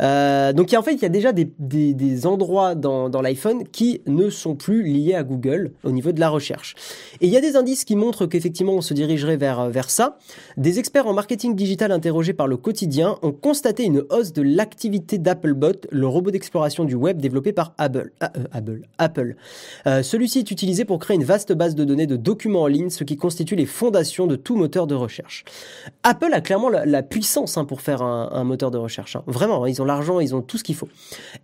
Euh, donc en fait, il y a déjà des, endroits dans, l'iPhone qui ne sont plus liés à Google au niveau de la recherche. Et il y a des indices qui montrent qu'effectivement on se dirigerait vers, vers ça. Des experts en marketing digital interrogés par le quotidien ont constaté une hausse de l'activité d'Applebot, le robot d'exploration du web développé par Apple. Ah, euh, Apple. Apple. Euh, Celui-ci est utilisé pour créer une vaste base de données de documents en ligne, ce qui constitue les fondations de tout moteur de recherche. Apple a clairement la, puissance hein, pour faire un, moteur de recherche. Hein. Vraiment, ils ont l'argent, ils ont tout ce qu'il faut.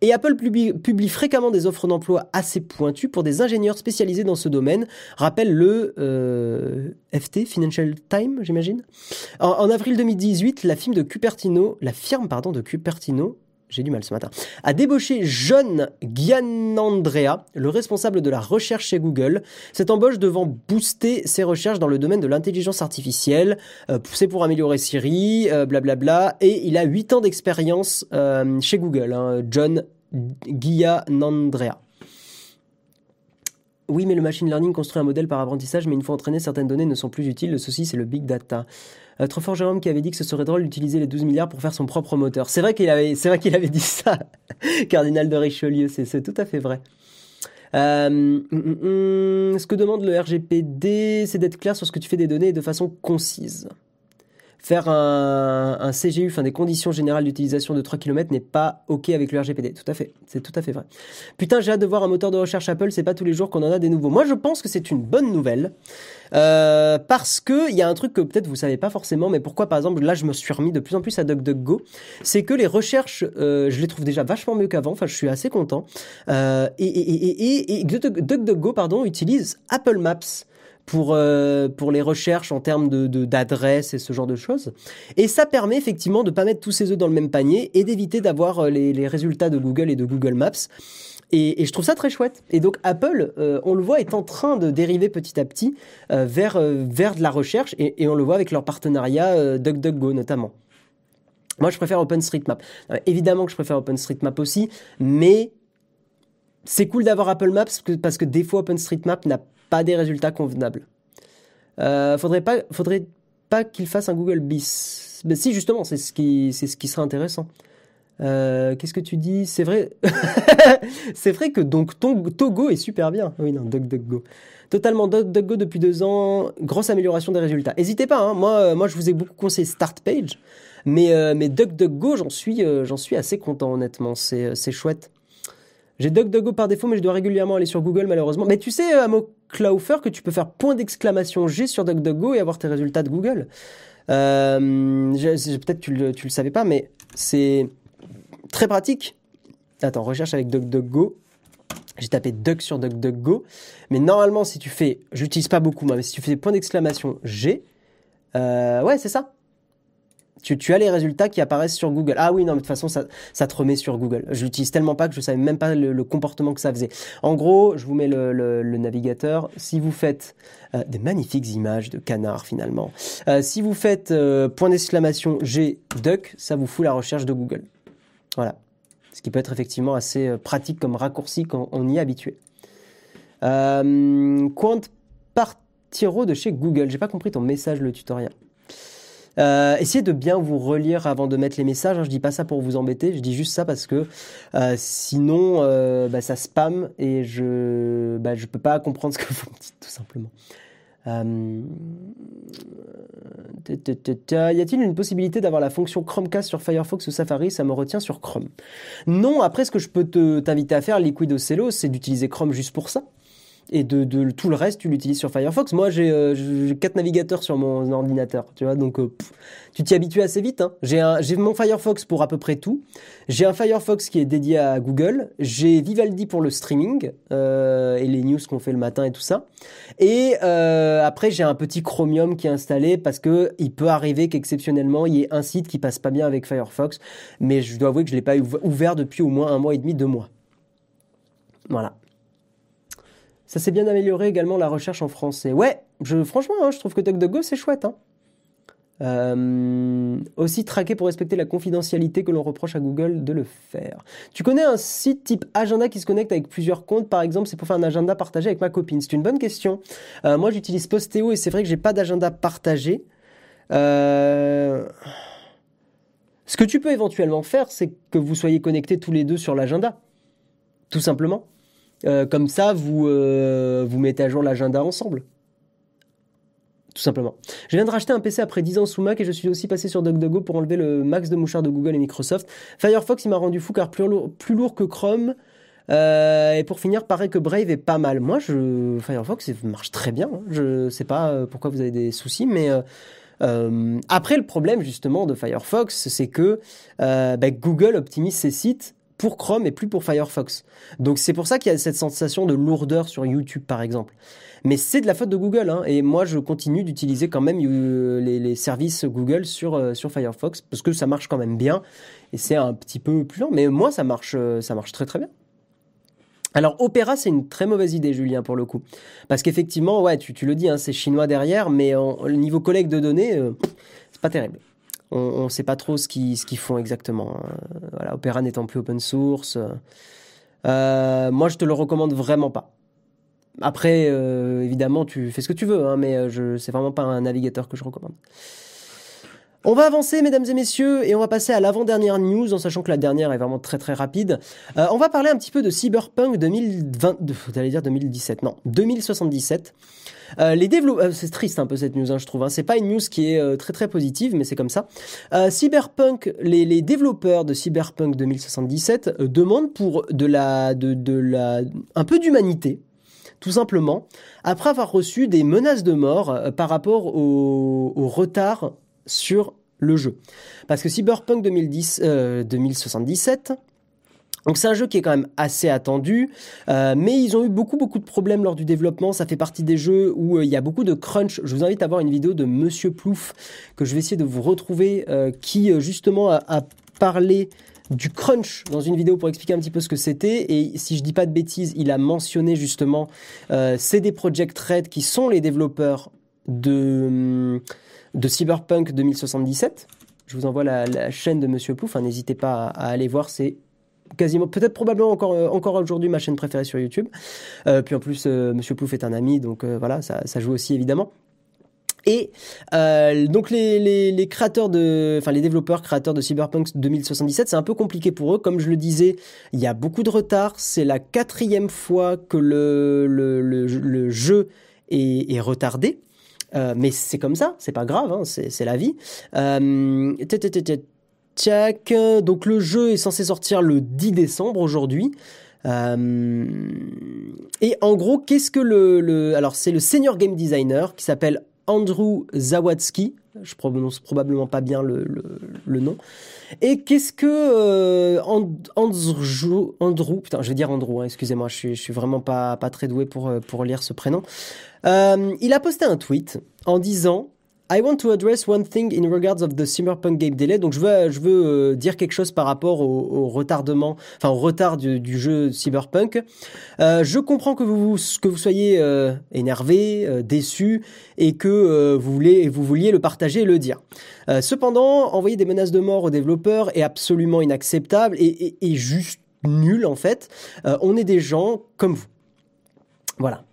Et Apple publie, fréquemment des offres d'emploi assez pointues pour des ingénieurs spécialisés dans ce domaine. Rappelle le euh, FT, Financial Times, j'imagine. En, en, avril 2018, la firme de Cupertino, la firme pardon de Cupertino j'ai du mal ce matin, a débauché John Gianandrea, le responsable de la recherche chez Google. Cette embauche devant booster ses recherches dans le domaine de l'intelligence artificielle, euh, poussé pour améliorer Siri, euh, blablabla, et il a 8 ans d'expérience euh, chez Google, hein, John Gianandrea. Oui, mais le machine learning construit un modèle par apprentissage, mais une fois entraîné, certaines données ne sont plus utiles. Le souci, c'est le big data. Euh, trop fort Jérôme qui avait dit que ce serait drôle d'utiliser les 12 milliards pour faire son propre moteur. C'est vrai qu'il avait, dit ça, <laughs> cardinal de Richelieu. C'est, tout à fait vrai. Euh, mm, mm, mm, ce que demande le RGPD, c'est d'être clair sur ce que tu fais des données de façon concise faire un, CGU, enfin des conditions générales d'utilisation de 3 km n'est pas OK avec le RGPD. Tout à fait. C'est tout à fait vrai. Putain, j'ai hâte de voir un moteur de recherche Apple. C'est pas tous les jours qu'on en a des nouveaux. Moi, je pense que c'est une bonne nouvelle. Euh, parce que il y a un truc que peut-être vous savez pas forcément, mais pourquoi par exemple là je me suis remis de plus en plus à DuckDuckGo, c'est que les recherches, euh, je les trouve déjà vachement mieux qu'avant. Enfin, je suis assez content. Euh, et, et, et, et DuckDuckGo pardon utilise Apple Maps pour euh, pour les recherches en termes de d'adresses et ce genre de choses. Et ça permet effectivement de pas mettre tous ses œufs dans le même panier et d'éviter d'avoir euh, les, les résultats de Google et de Google Maps Et, je trouve ça très chouette. Et donc Apple, euh, on le voit, est en train de dériver petit à petit vers, vers de la recherche, et, on le voit avec leur partenariat DuckDuckGo notamment. Moi, je préfère OpenStreetMap. évidemment que je préfère OpenStreetMap aussi, mais c'est cool d'avoir Apple Maps parce que, parce que des fois OpenStreetMap n'a pas des résultats convenables. faudrait pas, faudrait pas qu'il fasse un Google bis. Mais si justement, c'est ce qui, c'est ce qui serait intéressant. Euh, qu'est-ce que tu dis? C'est vrai, <laughs> c'est vrai que donc Togo est super bien. Oui, non, DuckDuckGo. Totalement DuckDuckGo depuis deux ans, grosse amélioration des résultats. N'hésitez pas, hein, moi, euh, moi je vous ai beaucoup conseillé Start Page, mais, euh, mais DuckDuckGo, j'en suis, j'en suis assez content honnêtement, c'est, c'est chouette. J'ai DuckDuckGo par défaut, mais je dois régulièrement aller sur Google malheureusement. Mais tu sais, Amo Klaufer, que tu peux faire point d'exclamation G sur DuckDuckGo et avoir tes résultats de Google. peut-être tu le, le savais pas, mais c'est Très pratique. Attends, recherche avec DuckDuckGo. J'ai tapé Duck sur DuckDuckGo. Mais normalement, si tu fais, j'utilise pas beaucoup mais si tu fais point d'exclamation G, euh, ouais, c'est ça. Tu, as les résultats qui apparaissent sur Google. Ah oui, non, mais de toute façon, ça, ça te remet sur Google. Je l'utilise tellement pas que je savais même pas le, comportement que ça faisait. En gros, je vous mets le, navigateur. Si vous faites euh, des magnifiques images de canards finalement, euh, si vous faites point d'exclamation G duck, ça vous fout la recherche de Google. Voilà. Ce qui peut être effectivement assez euh, pratique comme raccourci quand on y est habitué. Euh, Quant Partiro de chez Google. J'ai pas compris ton message, le tutoriel. Euh, essayez de bien vous relire avant de mettre les messages. Hein. Je dis pas ça pour vous embêter, je dis juste ça parce que euh, sinon bah, ça spam et je bah, je peux pas comprendre ce que vous me dites tout simplement. Euh, y a-t-il une possibilité d'avoir la fonction Chromecast sur Firefox ou Safari? Ça me retient sur Chrome. Non, après ce que je peux t'inviter à faire, Liquid Ocello, c'est d'utiliser Chrome juste pour ça et de, tout le reste, tu l'utilises sur Firefox. Moi, j'ai euh, quatre navigateurs sur mon ordinateur, tu vois, donc euh, tu t'y habitues assez vite. Hein. J'ai mon Firefox pour à peu près tout. J'ai un Firefox qui est dédié à Google. J'ai Vivaldi pour le streaming euh, et les news qu'on fait le matin et tout ça. Et euh, après, j'ai un petit Chromium qui est installé parce que il peut arriver qu'exceptionnellement, il y ait un site qui passe pas bien avec Firefox. Mais je dois avouer que je l'ai pas ouvert depuis au moins un mois et demi, deux mois. Voilà. Ça s'est bien amélioré également la recherche en français. Ouais, je, franchement, hein, je trouve que DuckDuckGo c'est chouette. Hein. Euh, aussi traqué pour respecter la confidentialité que l'on reproche à Google de le faire. Tu connais un site type agenda qui se connecte avec plusieurs comptes, par exemple, c'est pour faire un agenda partagé avec ma copine. C'est une bonne question. Euh, moi, j'utilise Postéo et c'est vrai que j'ai pas d'agenda partagé. Euh, ce que tu peux éventuellement faire, c'est que vous soyez connectés tous les deux sur l'agenda, tout simplement. Euh, comme ça, vous, euh, vous mettez à jour l'agenda ensemble. Tout simplement. Je viens de racheter un PC après 10 ans sous Mac et je suis aussi passé sur DuckDuckGo pour enlever le max de mouchards de Google et Microsoft. Firefox, il m'a rendu fou car plus lourd, que Chrome. Euh, et pour finir, paraît que Brave est pas mal. Moi, je, Firefox marche très bien. Hein. Je sais pas pourquoi vous avez des soucis, mais après le problème justement de Firefox, c'est que bah, Google optimise ses sites pour Chrome et plus pour Firefox. Donc c'est pour ça qu'il y a cette sensation de lourdeur sur YouTube par exemple. Mais c'est de la faute de Google hein, et moi je continue d'utiliser quand même euh, les, services Google sur, euh, sur Firefox parce que ça marche quand même bien et c'est un petit peu plus lent mais moi ça marche, euh, ça marche très très bien. Alors Opera, c'est une très mauvaise idée, Julien, pour le coup. Parce qu'effectivement, ouais, tu, tu le dis, hein, c'est chinois derrière, mais au niveau collecte de données, c'est pas terrible on ne sait pas trop ce qu'ils font exactement. Hein. Opera n'étant plus open source. Euh, moi, je te le recommande vraiment pas. Après, euh, évidemment, tu fais ce que tu veux, hein, mais euh, je c'est vraiment pas un navigateur que je recommande. On va avancer, mesdames et messieurs, et on va passer à l'avant-dernière news, en sachant que la dernière est vraiment très très rapide. on va parler un petit peu de Cyberpunk 2020, allez dire 2017, non, 2077. Euh, les développeurs, euh, c'est triste un peu cette news, hein, je trouve. Hein. C'est pas une news qui est euh, très très positive, mais c'est comme ça. Cyberpunk, les, développeurs de Cyberpunk 2077 demandent pour de la, de, de la, un peu d'humanité, tout simplement, après avoir reçu des menaces de mort par rapport au, au retard sur le jeu. Parce que Cyberpunk 2010, 2077 donc c'est un jeu qui est quand même assez attendu, euh, mais ils ont eu beaucoup beaucoup de problèmes lors du développement. Ça fait partie des jeux où euh, il y a beaucoup de crunch. Je vous invite à voir une vidéo de Monsieur Plouf que je vais essayer de vous retrouver, euh, qui justement a, parlé du crunch dans une vidéo pour expliquer un petit peu ce que c'était. Et si je dis pas de bêtises, il a mentionné justement CD Projekt Red qui sont les développeurs de, de Cyberpunk 2077. Je vous envoie la, chaîne de Monsieur Plouf. N'hésitez pas à, aller voir. C'est quasiment, peut-être probablement encore, euh, encore aujourd'hui ma chaîne préférée sur YouTube. Euh, puis en plus, euh, Monsieur Plouf est un ami, donc voilà, ça, ça joue aussi évidemment. Et donc les, créateurs de, enfin les développeurs créateurs de Cyberpunk 2077, c'est un peu compliqué pour eux. Comme je le disais, il y a beaucoup de retard. C'est la quatrième fois que le, le, jeu est, retardé. Mais c'est comme ça, c'est pas grave, hein, c'est la vie. Donc le jeu est censé sortir le 10 décembre aujourd'hui. Euh, et en gros, qu'est-ce que le, alors c'est le senior game designer qui s'appelle Andrew Zawadzki, je prononce probablement pas bien le, nom. Et qu'est-ce que euh, Andrew, Andrew, putain, je vais dire Andrew, hein, excusez-moi, je suis, suis vraiment pas, très doué pour, euh, lire ce prénom. Il a posté un tweet en disant I want to address one thing in regards of the Cyberpunk game delay. Donc je veux, euh, dire quelque chose par rapport au, retardement, enfin au retard du, jeu Cyberpunk. Euh, je comprends que vous soyez euh, énervé, déçu et que vous vouliez le partager et le dire. cependant, envoyer des menaces de mort aux développeurs est absolument inacceptable et juste nul en fait. on est des gens comme vous. Voilà.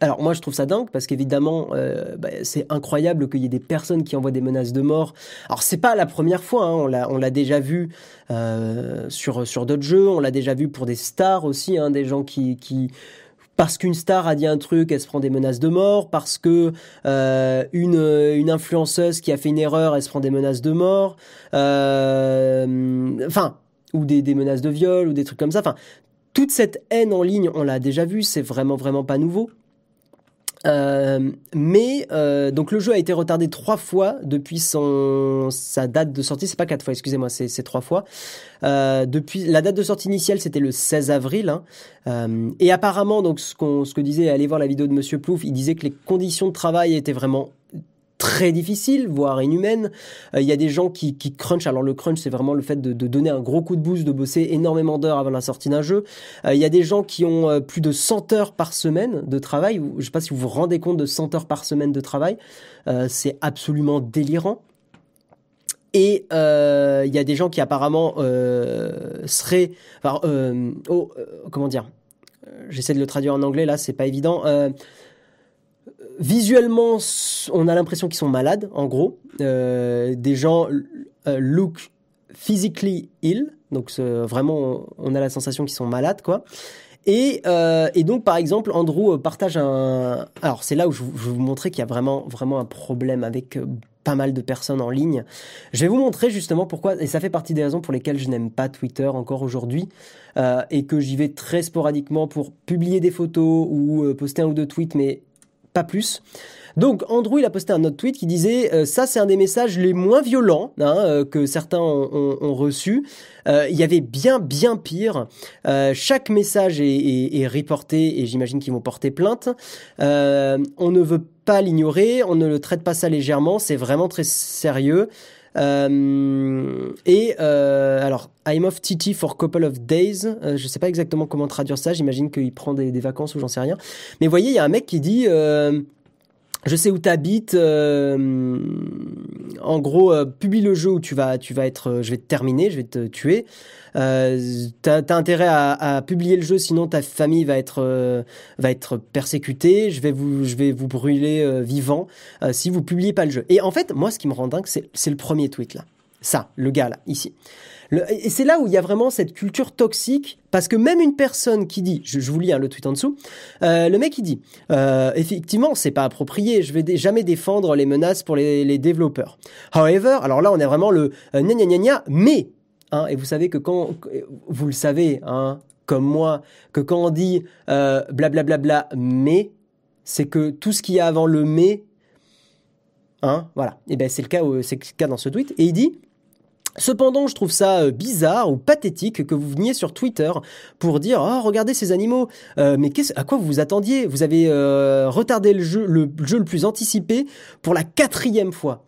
Alors moi je trouve ça dingue parce qu'évidemment euh, bah, c'est incroyable qu'il y ait des personnes qui envoient des menaces de mort. Alors c'est pas la première fois, hein, on l'a on l'a déjà vu euh, sur sur d'autres jeux, on l'a déjà vu pour des stars aussi, hein, des gens qui qui parce qu'une star a dit un truc, elle se prend des menaces de mort. Parce que euh, une, une influenceuse qui a fait une erreur, elle se prend des menaces de mort. Enfin, ou des, des menaces de viol ou des trucs comme ça. Enfin, toute cette haine en ligne, on l'a déjà vu. C'est vraiment vraiment pas nouveau. Euh, mais euh, donc le jeu a été retardé trois fois depuis son sa date de sortie. C'est pas quatre fois, excusez-moi, c'est trois fois. Euh, depuis la date de sortie initiale, c'était le 16 avril. Hein. Euh, et apparemment, donc ce qu'on ce que disait, allez voir la vidéo de Monsieur Plouf, il disait que les conditions de travail étaient vraiment très difficile, voire inhumaine. Euh, il y a des gens qui, qui crunch. Alors le crunch, c'est vraiment le fait de, donner un gros coup de boost, de bosser énormément d'heures avant la sortie d'un jeu. Euh, il y a des gens qui ont euh, plus de 100 heures par semaine de travail. Je sais pas si vous vous rendez compte de 100 heures par semaine de travail. c'est absolument délirant. Et il y a des gens qui apparemment seraient, oh, comment dire, j'essaie de le traduire en anglais là, c'est pas évident visuellement, on a l'impression qu'ils sont malades, en gros. Euh, des gens euh, look physically ill, donc vraiment, on a la sensation qu'ils sont malades, quoi. Et, euh, donc, par exemple, Andrew partage un. Alors, c'est là où je, vais vous montrer qu'il y a vraiment, vraiment un problème avec pas mal de personnes en ligne. Je vais vous montrer justement pourquoi, et ça fait partie des raisons pour lesquelles je n'aime pas Twitter encore aujourd'hui, et que j'y vais très sporadiquement pour publier des photos ou poster un ou deux tweets, mais pas plus. Donc Andrew il a posté un autre tweet qui disait euh, ça c'est un des messages les moins violents hein, euh, que certains ont, ont, reçus. Euh, il y avait bien bien pire. chaque message est, est, reporté et j'imagine qu'ils vont porter plainte. on ne veut pas l'ignorer, on ne le traite pas ça légèrement, c'est vraiment très sérieux. Euh, et euh, alors, I'm off TT for couple of days. Euh, je sais pas exactement comment traduire ça. J'imagine qu'il prend des, des, vacances ou j'en sais rien. Mais voyez, il y a un mec qui dit je sais où t'habites. Euh, en gros, euh, publie le jeu où tu vas, tu vas être. Euh, je vais te terminer, je vais te tuer. T'as as intérêt à, publier le jeu, sinon ta famille va être va être persécutée. Je vais vous, je vais vous brûler vivant si vous publiez pas le jeu. Et en fait, moi, ce qui me rend dingue, c'est le premier tweet là. Ça, le gars là, ici et c'est là où il y a vraiment cette culture toxique, parce que même une personne qui dit, je, vous lis hein, le tweet en dessous, euh, le mec il dit, euh, effectivement c'est pas approprié, je vais jamais défendre les menaces pour les, développeurs. However, alors là on est vraiment le euh, gna gna gna mais, hein, et vous savez que quand, vous le savez, hein, comme moi, que quand on dit euh, blablabla, bla, bla, bla, mais, c'est que tout ce qu'il y a avant le mais, hein, voilà, et ben c'est le cas, c'est le cas dans ce tweet, et il dit Cependant, je trouve ça euh, bizarre ou pathétique que vous veniez sur Twitter pour dire oh regardez ces animaux. Euh, mais à quoi vous vous attendiez? Vous avez euh, retardé le jeu, le jeu le plus anticipé pour la quatrième fois.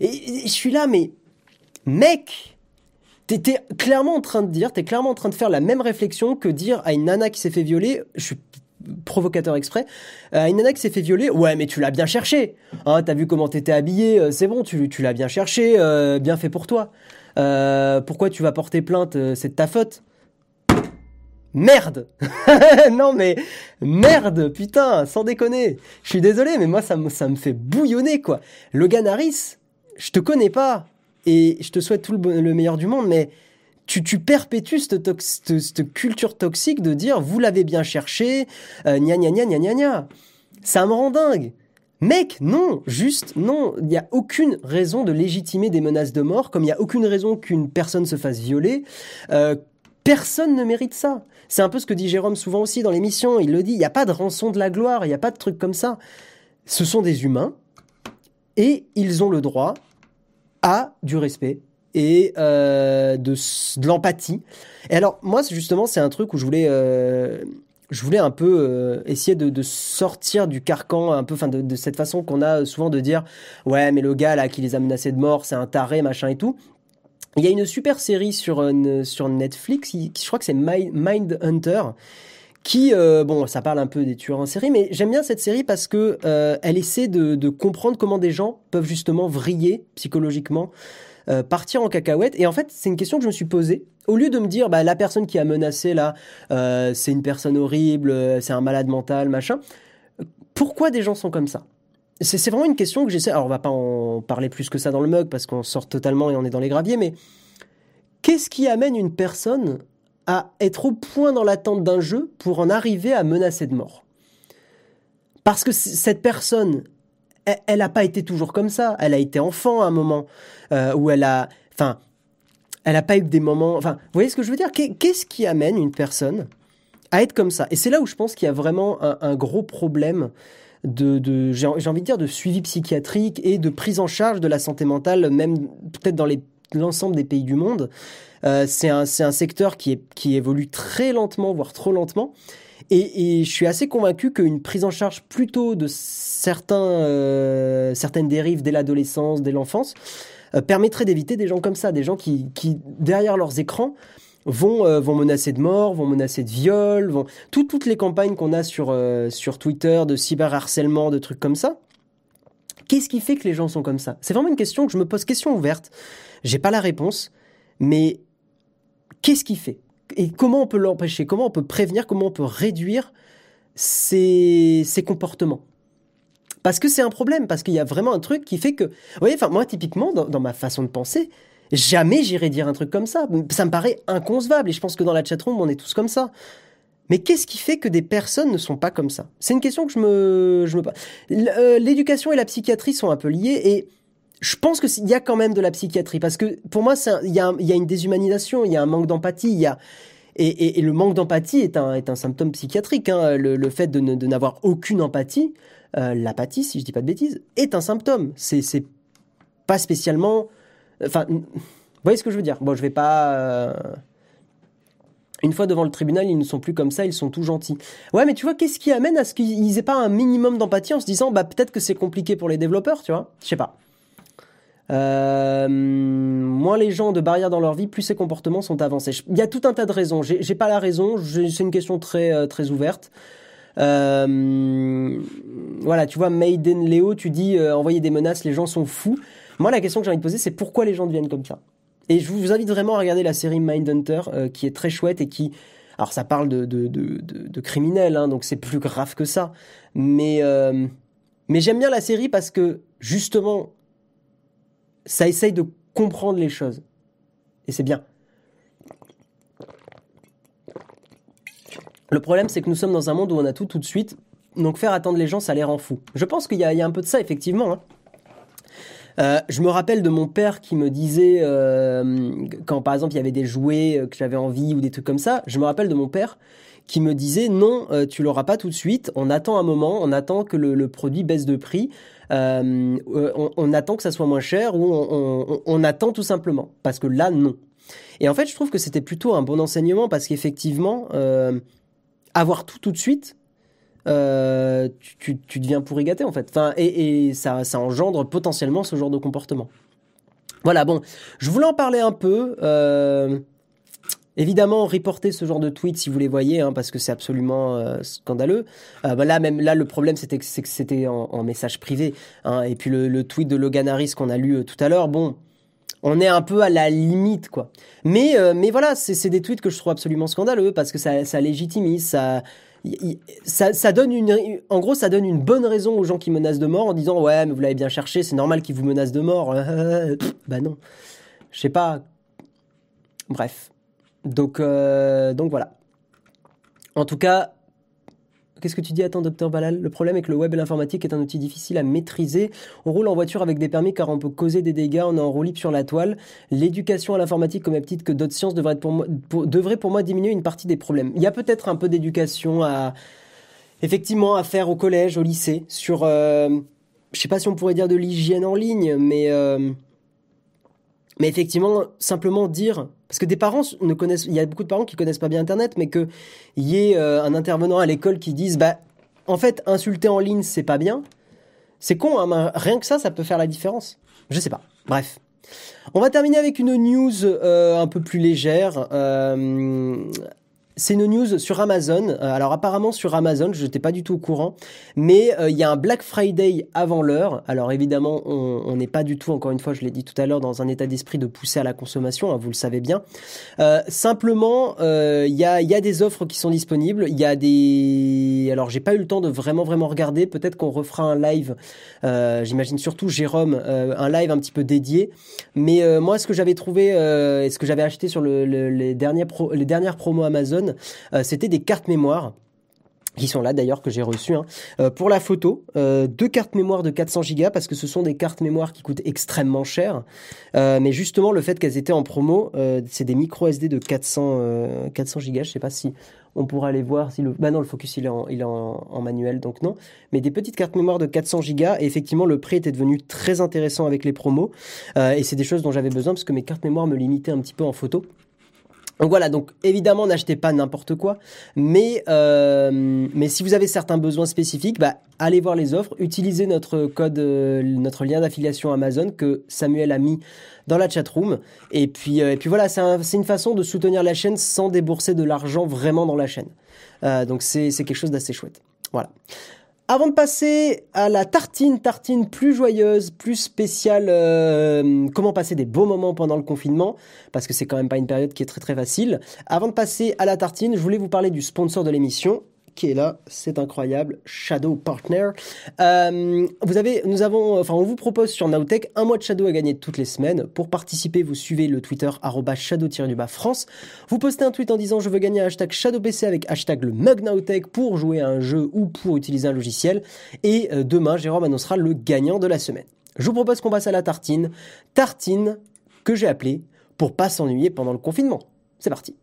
Et, je suis là, mais mec, T'es clairement en train de dire, t'es clairement en train de faire la même réflexion que dire à une nana qui s'est fait violer, je suis provocateur exprès, à une nana qui s'est fait violer, ouais mais tu l'as bien cherché, hein, t'as vu comment t'étais habillé, c'est bon, tu, l'as bien cherché, bien fait pour toi. Pourquoi tu vas porter plainte, c'est de ta faute. Merde <laughs> Non mais merde, putain, sans déconner. Je suis désolé, mais moi ça me, ça me fait bouillonner quoi. Logan Harris, je te connais pas et je te souhaite tout le, meilleur du monde, mais tu, tu perpétues cette, cette, culture toxique de dire vous l'avez bien cherché, euh, gna gna gna gna gna gna. Ça me rend dingue. Mec, non, juste non. Il n'y a aucune raison de légitimer des menaces de mort, comme il n'y a aucune raison qu'une personne se fasse violer. Euh, personne ne mérite ça. C'est un peu ce que dit Jérôme souvent aussi dans l'émission. Il le dit, il n'y a pas de rançon de la gloire, il n'y a pas de truc comme ça. Ce sont des humains et ils ont le droit à du respect et euh, de, l'empathie. Et alors, moi, justement, c'est un truc où je voulais, euh, je voulais un peu euh, essayer de, sortir du carcan, un peu, enfin, de, cette façon qu'on a souvent de dire, ouais, mais le gars là qui les a menacés de mort, c'est un taré, machin et tout. Il y a une super série sur, sur Netflix, qui, je crois que c'est Mind Hunter, qui, euh, bon, ça parle un peu des tueurs en série, mais j'aime bien cette série parce que euh, elle essaie de, comprendre comment des gens peuvent justement vriller psychologiquement, euh, partir en cacahuète. Et en fait, c'est une question que je me suis posée. Au lieu de me dire, bah, la personne qui a menacé là, euh, c'est une personne horrible, c'est un malade mental, machin. Pourquoi des gens sont comme ça? C'est vraiment une question que j'essaie. Alors, on va pas en parler plus que ça dans le mug parce qu'on sort totalement et on est dans les graviers, mais qu'est-ce qui amène une personne à être au point dans l'attente d'un jeu pour en arriver à menacer de mort? Parce que cette personne, elle n'a pas été toujours comme ça. Elle a été enfant à un moment euh, où elle a, enfin, elle n'a pas eu des moments. Enfin, vous voyez ce que je veux dire? Qu'est-ce qui amène une personne à être comme ça? Et c'est là où je pense qu'il y a vraiment un, gros problème de, j'ai envie de dire, de suivi psychiatrique et de prise en charge de la santé mentale, même peut-être dans l'ensemble des pays du monde. Euh, c'est un, secteur qui évolue très lentement, voire trop lentement. Et, je suis assez convaincu qu'une prise en charge plutôt de certains, euh, certaines dérives dès l'adolescence, dès l'enfance, euh, permettrait d'éviter des gens comme ça, des gens qui, derrière leurs écrans, vont, euh, vont menacer de mort, vont menacer de viol, vont Tout, toutes les campagnes qu'on a sur, sur Twitter de cyberharcèlement, de trucs comme ça. Qu'est-ce qui fait que les gens sont comme ça? C'est vraiment une question que je me pose, question ouverte. J'ai pas la réponse, mais qu'est-ce qui fait? Et comment on peut l'empêcher Comment on peut prévenir Comment on peut réduire ces, ces comportements Parce que c'est un problème, parce qu'il y a vraiment un truc qui fait que... Vous voyez, enfin, moi, typiquement, dans, ma façon de penser, jamais j'irai dire un truc comme ça. Ça me paraît inconcevable, et je pense que dans la chatroom, on est tous comme ça. Mais qu'est-ce qui fait que des personnes ne sont pas comme ça? C'est une question que je me... Je me... Euh, l'éducation et la psychiatrie sont un peu liées, et je pense qu'il y a quand même de la psychiatrie parce que pour moi, il y, a, une déshumanisation, il y a un manque d'empathie, il y a et, le manque d'empathie est un, symptôme psychiatrique. Hein. Le, fait de, n'avoir aucune empathie, euh, l'apathie, si je dis pas de bêtises, est un symptôme. C'est, pas spécialement. Enfin, vous voyez ce que je veux dire? Bon, je vais pas. Euh, une fois devant le tribunal, ils ne sont plus comme ça, ils sont tout gentils. Ouais, mais tu vois, qu'est-ce qui amène à ce qu'ils aient pas un minimum d'empathie en se disant, bah peut-être que c'est compliqué pour les développeurs, tu vois? Je sais pas. Euh, moins les gens ont de barrières dans leur vie, plus ces comportements sont avancés. Il y a tout un tas de raisons. J'ai pas la raison. C'est une question très euh, très ouverte. Euh, voilà, tu vois, Maiden Léo, tu dis envoyer des menaces, les gens sont fous. Moi, la question que j'ai envie de poser, c'est pourquoi les gens deviennent comme ça? Et je vous invite vraiment à regarder la série Mindhunter, qui est très chouette et qui, alors ça parle de, de, de criminels, hein, donc c'est plus grave que ça. Mais mais j'aime bien la série parce que justement ça essaye de comprendre les choses. Et c'est bien. Le problème, c'est que nous sommes dans un monde où on a tout tout de suite. Donc faire attendre les gens, ça les rend fous. Je pense qu'il y, a un peu de ça, effectivement. Hein. Euh, je me rappelle de mon père qui me disait, euh, quand par exemple il y avait des jouets euh, que j'avais envie ou des trucs comme ça, je me rappelle de mon père qui me disait non, euh, tu l'auras pas tout de suite, on attend un moment, on attend que le, produit baisse de prix, on, on, attend que ça soit moins cher ou on, attend tout simplement. Parce que là, non. Et en fait, je trouve que c'était plutôt un bon enseignement parce qu'effectivement, euh, avoir tout tout de suite, euh, tu, deviens pourri gâté en fait. Enfin, et, ça, ça engendre potentiellement ce genre de comportement. Voilà, bon, je voulais en parler un peu. Euh, évidemment, reporter ce genre de tweets si vous les voyez, hein, parce que c'est absolument euh, scandaleux. Euh, bah là, même là, le problème, c'était que c'était en, message privé. Hein, et puis le, tweet de Logan Harris qu'on a lu tout à l'heure, bon, on est un peu à la limite, quoi. Mais, mais voilà, c'est des tweets que je trouve absolument scandaleux parce que ça, ça légitimise, ça, ça, donne une, en gros, ça donne une bonne raison aux gens qui menacent de mort en disant ouais, mais vous l'avez bien cherché, c'est normal qu'ils vous menacent de mort. <laughs> bah non, je sais pas. Bref, donc euh, donc voilà. En tout cas, Qu'est-ce que tu dis Attends, docteur Balal? Le problème est que le web et l'informatique est un outil difficile à maîtriser. On roule en voiture avec des permis car on peut causer des dégâts, on est en roue libre sur la toile. L'éducation à l'informatique, comme même petite que d'autres sciences, devrait, pour moi, devrait pour moi diminuer une partie des problèmes. Il y a peut-être un peu d'éducation à, effectivement, à faire au collège, au lycée, sur, euh, je sais pas si on pourrait dire de l'hygiène en ligne, mais, euh, mais effectivement, simplement dire, parce que des parents ne connaissent, il y a beaucoup de parents qui connaissent pas bien Internet, mais qu'il y ait euh, un intervenant à l'école qui dise, bah, en fait, insulter en ligne, c'est pas bien. C'est con, hein, rien que ça, ça peut faire la différence. Je sais pas. Bref. On va terminer avec une news euh, un peu plus légère. Euh, c'est une news sur Amazon. Euh, alors apparemment sur Amazon, je n'étais pas du tout au courant, mais euh, il y a un Black Friday avant l'heure. Alors évidemment, on n'est pas du tout, encore une fois, je l'ai dit tout à l'heure, dans un état d'esprit de pousser à la consommation, hein, vous le savez bien. Euh, simplement, il y, a, des offres qui sont disponibles. Il y a des... Alors j'ai pas eu le temps de vraiment vraiment regarder. Peut-être qu'on refera un live. J'imagine surtout Jérôme, un live un petit peu dédié. Mais moi, ce que j'avais trouvé, ce que j'avais acheté sur les dernières promos Amazon euh, c'était des cartes mémoire qui sont là d'ailleurs que j'ai reçues hein. euh, pour la photo euh, deux cartes mémoire de 400 Go parce que ce sont des cartes mémoire qui coûtent extrêmement cher. Mais justement le fait qu'elles étaient en promo c'est des micro SD de 400 400 Go je sais pas si on pourra aller voir si le bah non le focus il est en, manuel donc non. Mais des petites cartes mémoire de 400 Go et effectivement le prix était devenu très intéressant avec les promos. Et c'est des choses dont j'avais besoin parce que mes cartes mémoire me limitaient un petit peu en photo donc voilà, donc évidemment n'achetez pas n'importe quoi, mais euh, mais si vous avez certains besoins spécifiques, bah, allez voir les offres, utilisez notre code, euh, notre lien d'affiliation Amazon que Samuel a mis dans la chat room, et puis euh, et puis voilà, c'est une façon de soutenir la chaîne sans débourser de l'argent vraiment dans la chaîne. donc c'est c'est quelque chose d'assez chouette. Voilà. Avant de passer à la tartine, tartine plus joyeuse, plus spéciale, euh, comment passer des beaux moments pendant le confinement, parce que c'est quand même pas une période qui est très très facile. Avant de passer à la tartine, je voulais vous parler du sponsor de l'émission, qui est là, c'est incroyable, Shadow Partner. Euh, vous nous avons, enfin, on vous propose sur Nowtech un mois de Shadow à gagner toutes les semaines. Pour participer, vous suivez le Twitter shadow-du-bas France. Vous postez un tweet en disant je veux gagner un hashtag ShadowPC avec hashtag le mug Nowtech pour jouer à un jeu ou pour utiliser un logiciel. Et euh, demain, Jérôme annoncera le gagnant de la semaine. Je vous propose qu'on passe à la tartine. Tartine que j'ai appelée pour pas s'ennuyer pendant le confinement. C'est parti.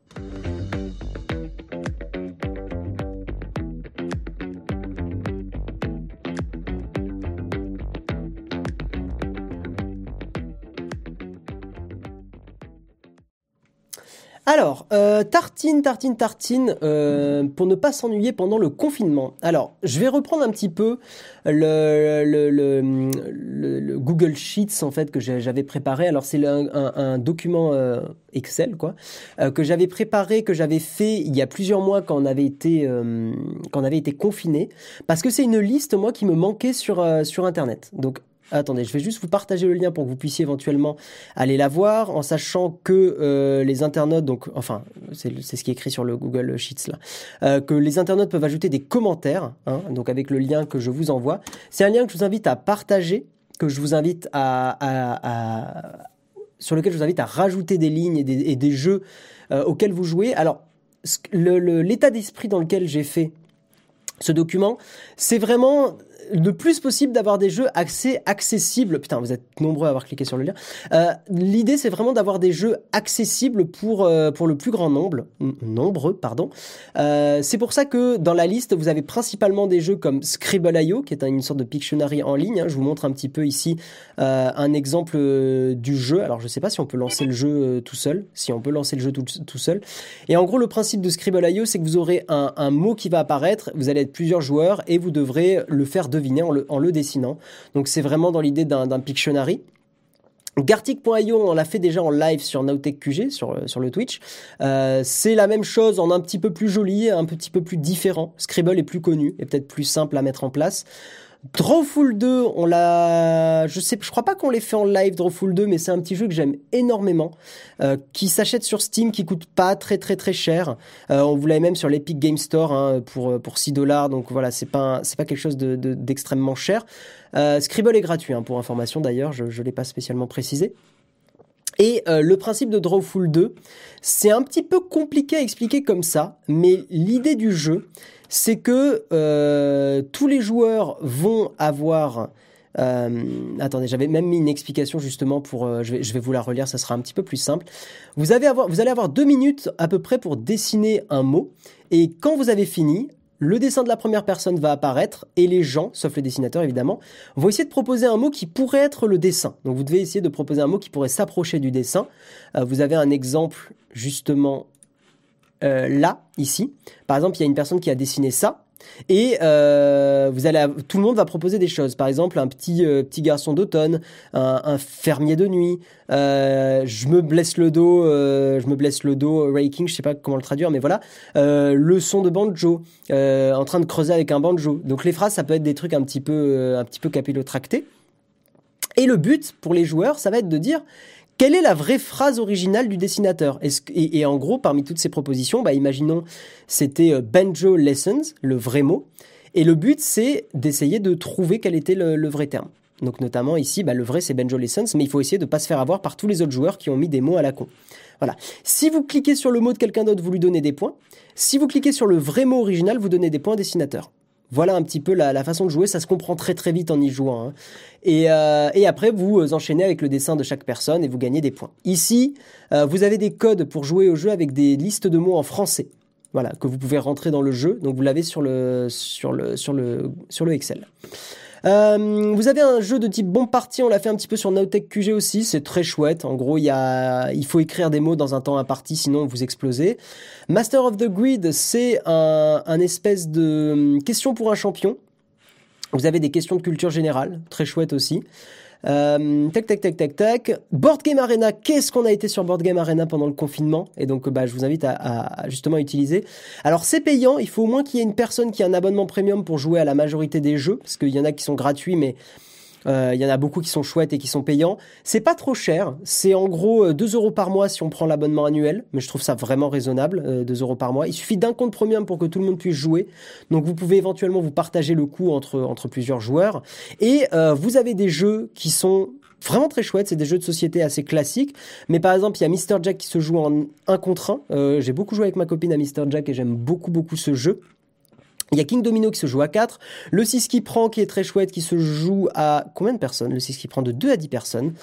Alors, euh, tartine, tartine, tartine, euh, pour ne pas s'ennuyer pendant le confinement. Alors, je vais reprendre un petit peu le, le, Google Sheets en fait que j'avais préparé. Alors, c'est un, document euh, Excel quoi que j'avais préparé, que j'avais fait il y a plusieurs mois quand on avait été quand été confiné, parce que c'est une liste moi qui me manquait sur sur Internet. Donc Attendez, je vais juste vous partager le lien pour que vous puissiez éventuellement aller la voir, en sachant que euh, les internautes, donc enfin c'est ce qui est écrit sur le Google Sheets là, euh, que les internautes peuvent ajouter des commentaires, hein, donc avec le lien que je vous envoie. C'est un lien que je vous invite à partager, que je vous invite à, sur lequel je vous invite à rajouter des lignes et des, jeux euh, auxquels vous jouez. Alors l'état d'esprit dans lequel j'ai fait ce document, c'est vraiment le plus possible d'avoir des jeux accès accessibles. Putain, vous êtes nombreux à avoir cliqué sur le lien. Euh, L'idée, c'est vraiment d'avoir des jeux accessibles pour euh, pour le plus grand nombre, nombreux, pardon. Euh, c'est pour ça que dans la liste, vous avez principalement des jeux comme Scribble.io, qui est une sorte de Pictionary en ligne. Hein. Je vous montre un petit peu ici un exemple du jeu. Alors, je sais pas si on peut lancer le jeu tout seul, si on peut lancer le jeu tout, tout seul. Et en gros, le principe de Scribble.io, c'est que vous aurez un mot qui va apparaître. Vous allez être plusieurs joueurs et vous devrez le faire de en le, dessinant. Donc c'est vraiment dans l'idée d'un Pictionary. Gartic.io, on l'a fait déjà en live sur Nowtech QG, sur, sur le Twitch. Euh, c'est la même chose en un petit peu plus joli, un petit peu plus différent. Scribble est plus connu et peut-être plus simple à mettre en place. Drawful 2, on l'a, je sais, je crois pas qu'on l'ait fait en live Drawful 2, mais c'est un petit jeu que j'aime énormément, euh, qui s'achète sur Steam, qui coûte pas très très très cher. Euh, on vous l'avait même sur l'Epic Game Store hein, pour pour 6 dollars, donc voilà, c'est pas c'est pas quelque chose de d'extrêmement cher. Euh, Scribble est gratuit hein, pour information d'ailleurs, je je l'ai pas spécialement précisé. Et euh, le principe de Drawful 2, c'est un petit peu compliqué à expliquer comme ça, mais l'idée du jeu, c'est que euh, tous les joueurs vont avoir... Euh, attendez, j'avais même mis une explication justement pour. Euh, je, vais, je vais vous la relire, ça sera un petit peu plus simple. Vous, avez avoir, vous allez avoir deux minutes à peu près pour dessiner un mot, et quand vous avez fini, le dessin de la première personne va apparaître et les gens, sauf le dessinateur évidemment, vont essayer de proposer un mot qui pourrait être le dessin. Donc vous devez essayer de proposer un mot qui pourrait s'approcher du dessin. vous avez un exemple justement euh, là, ici. Par exemple, il y a une personne qui a dessiné ça. Et euh, vous allez, tout le monde va proposer des choses. Par exemple, un petit euh, petit garçon d'automne, un, fermier de nuit. je me blesse le dos, je me blesse le dos. Raking, je sais pas comment le traduire, mais voilà. le son de banjo, en train de creuser avec un banjo. Donc les phrases, ça peut être des trucs un petit peu un petit peu capillotractés. Et le but pour les joueurs, ça va être de dire quelle est la vraie phrase originale du dessinateur? Et, en gros, parmi toutes ces propositions, bah, imaginons c'était euh, Banjo Lessons, le vrai mot. Et le but, c'est d'essayer de trouver quel était le, vrai terme. Donc notamment ici, bah, le vrai c'est Banjo Lessons, mais il faut essayer de ne pas se faire avoir par tous les autres joueurs qui ont mis des mots à la con. Voilà. Si vous cliquez sur le mot de quelqu'un d'autre, vous lui donnez des points. Si vous cliquez sur le vrai mot original, vous donnez des points au dessinateur. Voilà un petit peu la, façon de jouer, ça se comprend très très vite en y jouant. Hein. Euh, et, après, vous enchaînez avec le dessin de chaque personne et vous gagnez des points. Ici, euh, vous avez des codes pour jouer au jeu avec des listes de mots en français. Voilà, que vous pouvez rentrer dans le jeu. Donc vous l'avez sur le, sur, le, sur, le, sur le Excel. Euh, vous avez un jeu de type bon parti, on l'a fait un petit peu sur Nowtech QG aussi, c'est très chouette. En gros, il, y a, il faut écrire des mots dans un temps imparti, sinon vous explosez. Master of the Grid, c'est un, un espèce de hum, question pour un champion. Vous avez des questions de culture générale, très chouette aussi. Euh, tac, tac, tac, tac, tac. Board Game Arena, qu'est-ce qu'on a été sur Board Game Arena pendant le confinement? Et donc, bah, je vous invite à, à justement utiliser. Alors, c'est payant. Il faut au moins qu'il y ait une personne qui a un abonnement premium pour jouer à la majorité des jeux, parce qu'il y en a qui sont gratuits, mais euh, il y en a beaucoup qui sont chouettes et qui sont payants. C'est pas trop cher. C'est en gros 2 euh, euros par mois si on prend l'abonnement annuel. Mais je trouve ça vraiment raisonnable, 2 euh, euros par mois. Il suffit d'un compte premium pour que tout le monde puisse jouer. Donc vous pouvez éventuellement vous partager le coût entre, entre plusieurs joueurs. Et vous avez des jeux qui sont vraiment très chouettes. C'est des jeux de société assez classiques. Mais par exemple, il y a Mr. Jack qui se joue en 1 contre 1. J'ai beaucoup joué avec ma copine à Mr. Jack et j'aime beaucoup, beaucoup ce jeu. Il y a King Domino qui se joue à 4, le 6 qui prend qui est très chouette qui se joue à combien de personnes? Le 6 qui prend de 2 à 10 personnes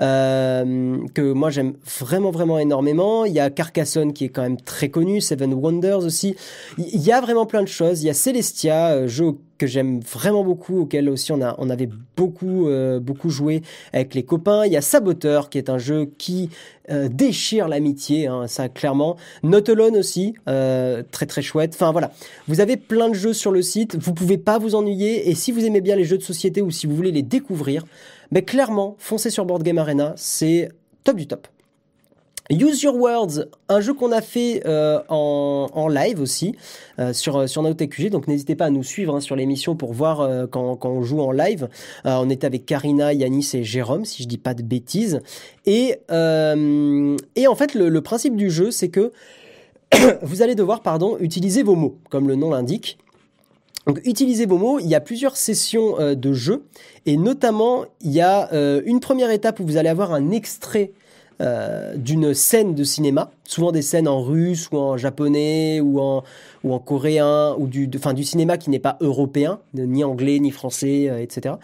euh, que moi j'aime vraiment vraiment énormément. Il y a Carcassonne qui est quand même très connu, Seven Wonders aussi. Il y a vraiment plein de choses. Il y a Celestia, euh, jeu que j'aime vraiment beaucoup, auquel aussi on, a, on avait beaucoup, euh, beaucoup joué avec les copains. Il y a Saboteur, qui est un jeu qui déchire l'amitié, hein, ça clairement. Not Alone aussi, très très chouette. Enfin voilà, vous avez plein de jeux sur le site, vous pouvez pas vous ennuyer, et si vous aimez bien les jeux de société ou si vous voulez les découvrir, mais clairement, foncez sur Board Game Arena, c'est top du top. Use Your Words, un jeu qu'on a fait euh, en, live aussi euh, sur sur QG, donc n'hésitez pas à nous suivre hein, sur l'émission pour voir euh, quand, on joue en live. on était avec Karina, Yanis et Jérôme, si je dis pas de bêtises. Et et en fait le, le principe du jeu, c'est que <coughs> vous allez devoir pardon utiliser vos mots, comme le nom l'indique. Donc utilisez vos mots, il y a plusieurs sessions euh, de jeu et notamment il y a euh, une première étape où vous allez avoir un extrait euh, d'une scène de cinéma, souvent des scènes en russe ou en japonais ou en coréen ou du du cinéma qui n'est pas européen, ni anglais ni français, etc.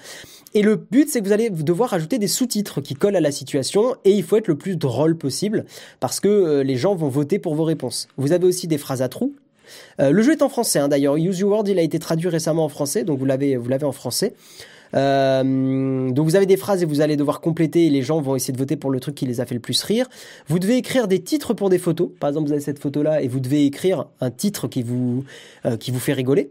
Et le but c'est que vous allez devoir ajouter des sous-titres qui collent à la situation et il faut être le plus drôle possible parce que les gens vont voter pour vos réponses. Vous avez aussi des phrases à trous euh, le jeu est en français hein, d'ailleurs. Use Your Word, il a été traduit récemment en français, donc vous l'avez vous l'avez en français. Euh, donc vous avez des phrases et vous allez devoir compléter et les gens vont essayer de voter pour le truc qui les a fait le plus rire. Vous devez écrire des titres pour des photos. Par exemple, vous avez cette photo là et vous devez écrire un titre qui vous euh, qui vous fait rigoler.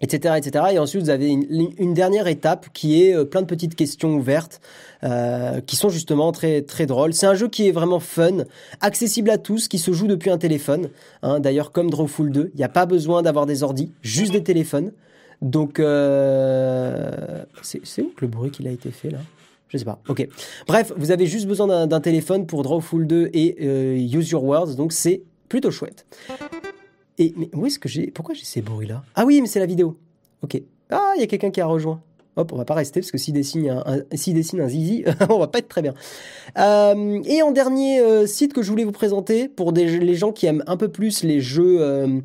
Etc., etc. Et ensuite, vous avez une, dernière étape qui est euh, plein de petites questions ouvertes euh, qui sont justement très très drôles. C'est un jeu qui est vraiment fun, accessible à tous, qui se joue depuis un téléphone. Hein. D'ailleurs, comme Drawful 2, il n'y a pas besoin d'avoir des ordis, juste des téléphones. Donc, euh... c'est où le bruit qu'il a été fait là? Je sais pas. Ok. Bref, vous avez juste besoin d'un téléphone pour Drawful 2 et Use Your Words, donc c'est plutôt chouette. Et mais où est-ce que j'ai Pourquoi j'ai ces bruits-là? Ah oui, mais c'est la vidéo. Ok. Ah, il y a quelqu'un qui a rejoint. Hop, on va pas rester parce que s'il dessine un, dessine un zizi, <laughs> on va pas être très bien. Euh, et en dernier euh, site que je voulais vous présenter pour les gens qui aiment un peu plus les jeux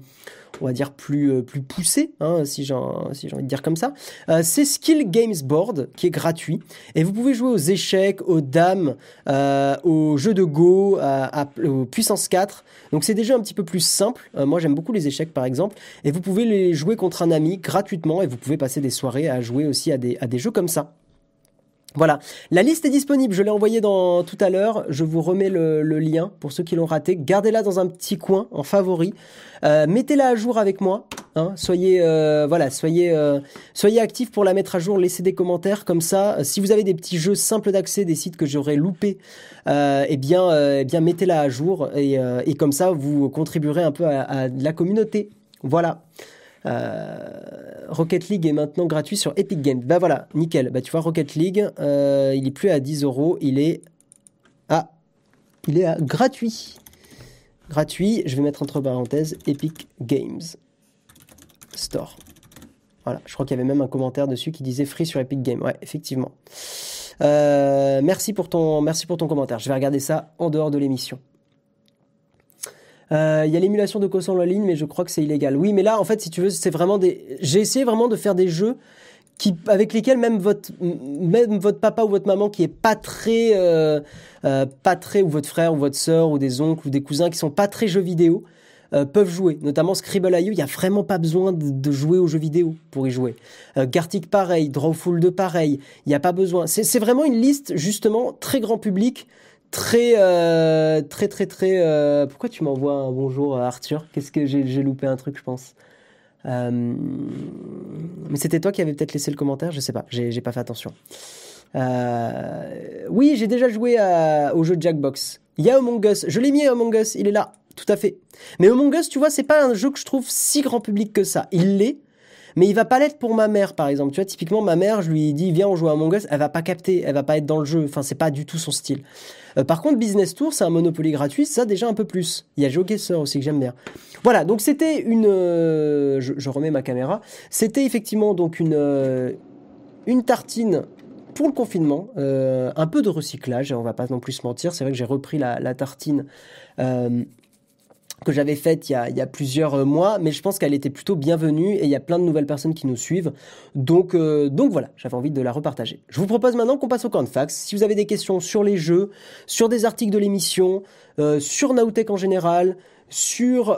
on va dire plus euh, plus poussé, hein, si j'ai envie de dire comme ça. Euh, c'est Skill Games Board qui est gratuit et vous pouvez jouer aux échecs, aux dames, euh, aux jeux de Go, aux puissance 4. Donc c'est des jeux un petit peu plus simples. moi j'aime beaucoup les échecs par exemple et vous pouvez les jouer contre un ami gratuitement et vous pouvez passer des soirées à jouer aussi à des jeux comme ça. Voilà, la liste est disponible, je l'ai envoyée dans tout à l'heure, je vous remets le, lien pour ceux qui l'ont raté, gardez-la dans un petit coin en favori, euh, mettez-la à jour avec moi, hein. soyez euh, voilà, soyez euh, soyez actifs pour la mettre à jour, laissez des commentaires comme ça. Si vous avez des petits jeux simples d'accès, des sites que j'aurais loupés, eh bien eh bien mettez-la à jour et, comme ça vous contribuerez un peu à la communauté. Voilà. Euh, Rocket League est maintenant gratuit sur Epic Games. Bah voilà, nickel. Bah tu vois, Rocket League, euh, il est plus à 10 euros, il est à, il est à gratuit. Gratuit, je vais mettre entre parenthèses Epic Games Store. Voilà, je crois qu'il y avait même un commentaire dessus qui disait free sur Epic Games. Ouais, effectivement. Euh, merci pour ton, merci pour ton commentaire. Je vais regarder ça en dehors de l'émission. Euh, il y a l'émulation de console en ligne, mais je crois que c'est illégal. Oui, mais là, en fait, si tu veux, c'est vraiment des. J'ai essayé vraiment de faire des jeux qui, avec lesquels même votre, même votre papa ou votre maman qui est pas très, euh, euh, pas très, ou votre frère ou votre sœur ou des oncles ou des cousins qui sont pas très jeux vidéo, peuvent jouer. Notamment Scribble.io, il y a vraiment pas besoin de, jouer aux jeux vidéo pour y jouer. Gartic pareil, Drawful 2 pareil, il n'y a pas besoin. C'est vraiment une liste justement très grand public très, euh, très, très, très. Euh, pourquoi tu m'envoies un bonjour, Arthur? Qu'est-ce que j'ai, loupé un truc, je pense. Euh, mais c'était toi qui avais peut-être laissé le commentaire, je sais pas, j'ai, pas fait attention. oui, j'ai déjà joué au jeu Jackbox. Il y a Among Us, je l'ai mis Among Us, il est là, tout à fait. Mais Among Us, tu vois, c'est pas un jeu que je trouve si grand public que ça. Il l'est, mais il va pas l'être pour ma mère, par exemple. Tu vois, typiquement, ma mère, je lui dis, viens, on joue à Among Us, elle va pas capter, elle va pas être dans le jeu. Enfin, c'est pas du tout son style. Euh, par contre, Business Tour, c'est un Monopoly gratuit, ça déjà un peu plus. Il y a GeoGuessr aussi que j'aime bien. Voilà, donc c'était une... Euh, je, remets ma caméra. C'était effectivement donc une, euh, tartine pour le confinement, un peu de recyclage, on va pas non plus se mentir, c'est vrai que j'ai repris la tartine que j'avais faite il y, a, plusieurs euh, mois, mais je pense qu'elle était plutôt bienvenue et il y a plein de nouvelles personnes qui nous suivent. Donc, euh, donc voilà, j'avais envie de la repartager. Je vous propose maintenant qu'on passe au camp. Si vous avez des questions sur les jeux, sur des articles de l'émission, euh, sur Nautech en général, sur,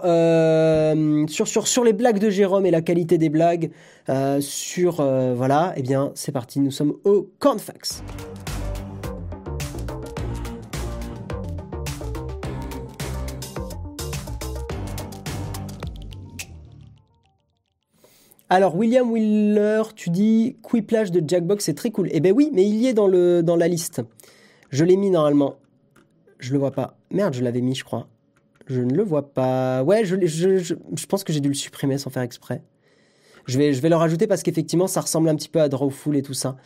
sur, sur, sur les blagues de Jérôme et la qualité des blagues, sur, voilà, eh bien, c'est parti, nous sommes au camp. Alors William Wheeler, tu dis Quiplage de Jackbox, c'est très cool. Eh ben oui, mais il y est dans la liste. Je l'ai mis normalement. Je le vois pas. Merde, je l'avais mis, je crois. Je ne le vois pas. Ouais, je, pense que j'ai dû le supprimer sans faire exprès. Je vais, le rajouter parce qu'effectivement, ça ressemble un petit peu à Drawful et tout ça.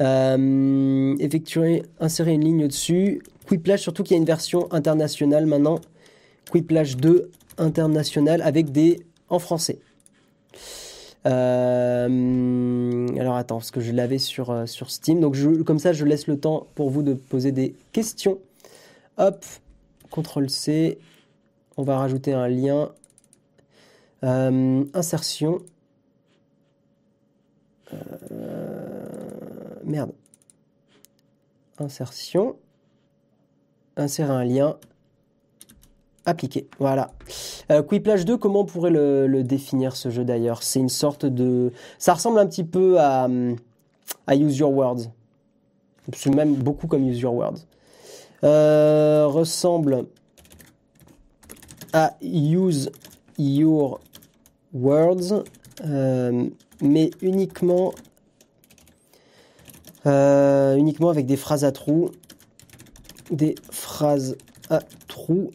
Euh, effectuer, insérer une ligne au-dessus. Quiplage, surtout qu'il y a une version internationale maintenant. Quiplage 2 international avec des en français. Euh, alors attends, parce que je l'avais sur, euh, Steam. Donc comme ça, je laisse le temps pour vous de poser des questions. Hop, CTRL C. On va rajouter un lien. Euh, insertion. merde. Insertion. Insérer un lien appliqué. Voilà. Euh, Quiplage 2, comment on pourrait le, définir ce jeu d'ailleurs? C'est une sorte de... Ça ressemble un petit peu à, Use Your Words. C'est même beaucoup comme Use Your Words. Euh, ressemble à Use Your Words mais uniquement, uniquement avec des phrases à trous. Des phrases à trous.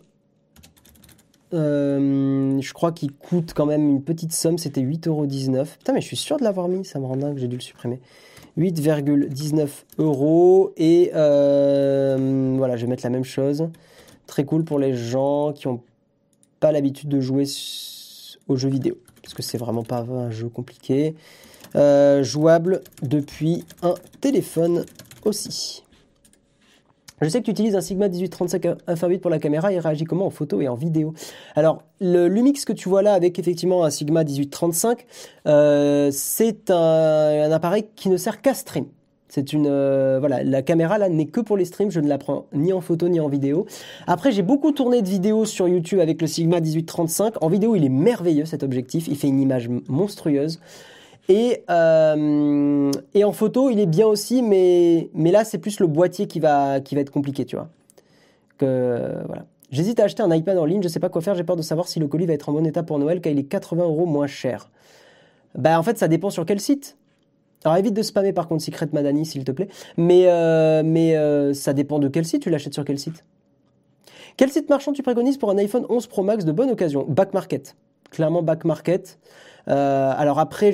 Je crois qu'il coûte quand même une petite somme, c'était 8,19€. Putain, mais je suis sûr de l'avoir mis, ça me rend dingue, j'ai dû le supprimer. 8,19 euros. Et voilà, je vais mettre la même chose. Très cool pour les gens qui n'ont pas l'habitude de jouer aux jeux vidéo. Parce que c'est vraiment pas un jeu compliqué. Euh, jouable depuis un téléphone aussi. Je sais que tu utilises un Sigma 1835 1.8 pour la caméra, il réagit comment en photo et en vidéo? Alors, le Lumix que tu vois là avec effectivement un Sigma 1835, euh, c'est un, appareil qui ne sert qu'à stream. C'est une euh, voilà, la caméra là n'est que pour les streams, je ne la prends ni en photo ni en vidéo. Après, j'ai beaucoup tourné de vidéos sur YouTube avec le Sigma 1835. En vidéo, il est merveilleux cet objectif, il fait une image monstrueuse. Et, euh, et en photo, il est bien aussi, mais, là, c'est plus le boîtier qui va, être compliqué, tu vois. J'hésite à acheter un iPad en ligne, je sais pas quoi faire, j'ai peur de savoir si le colis va être en bon état pour Noël, car il est 80 euros moins cher. Bah, en fait, ça dépend sur quel site. Alors évite de spammer par contre Secret Madani s'il te plaît. Mais, euh, euh, ça dépend de quel site, tu l'achètes sur quel site Quel site marchand tu préconises pour un iPhone 11 Pro Max de bonne occasion? Back Market. Clairement Back Market. Euh, alors après,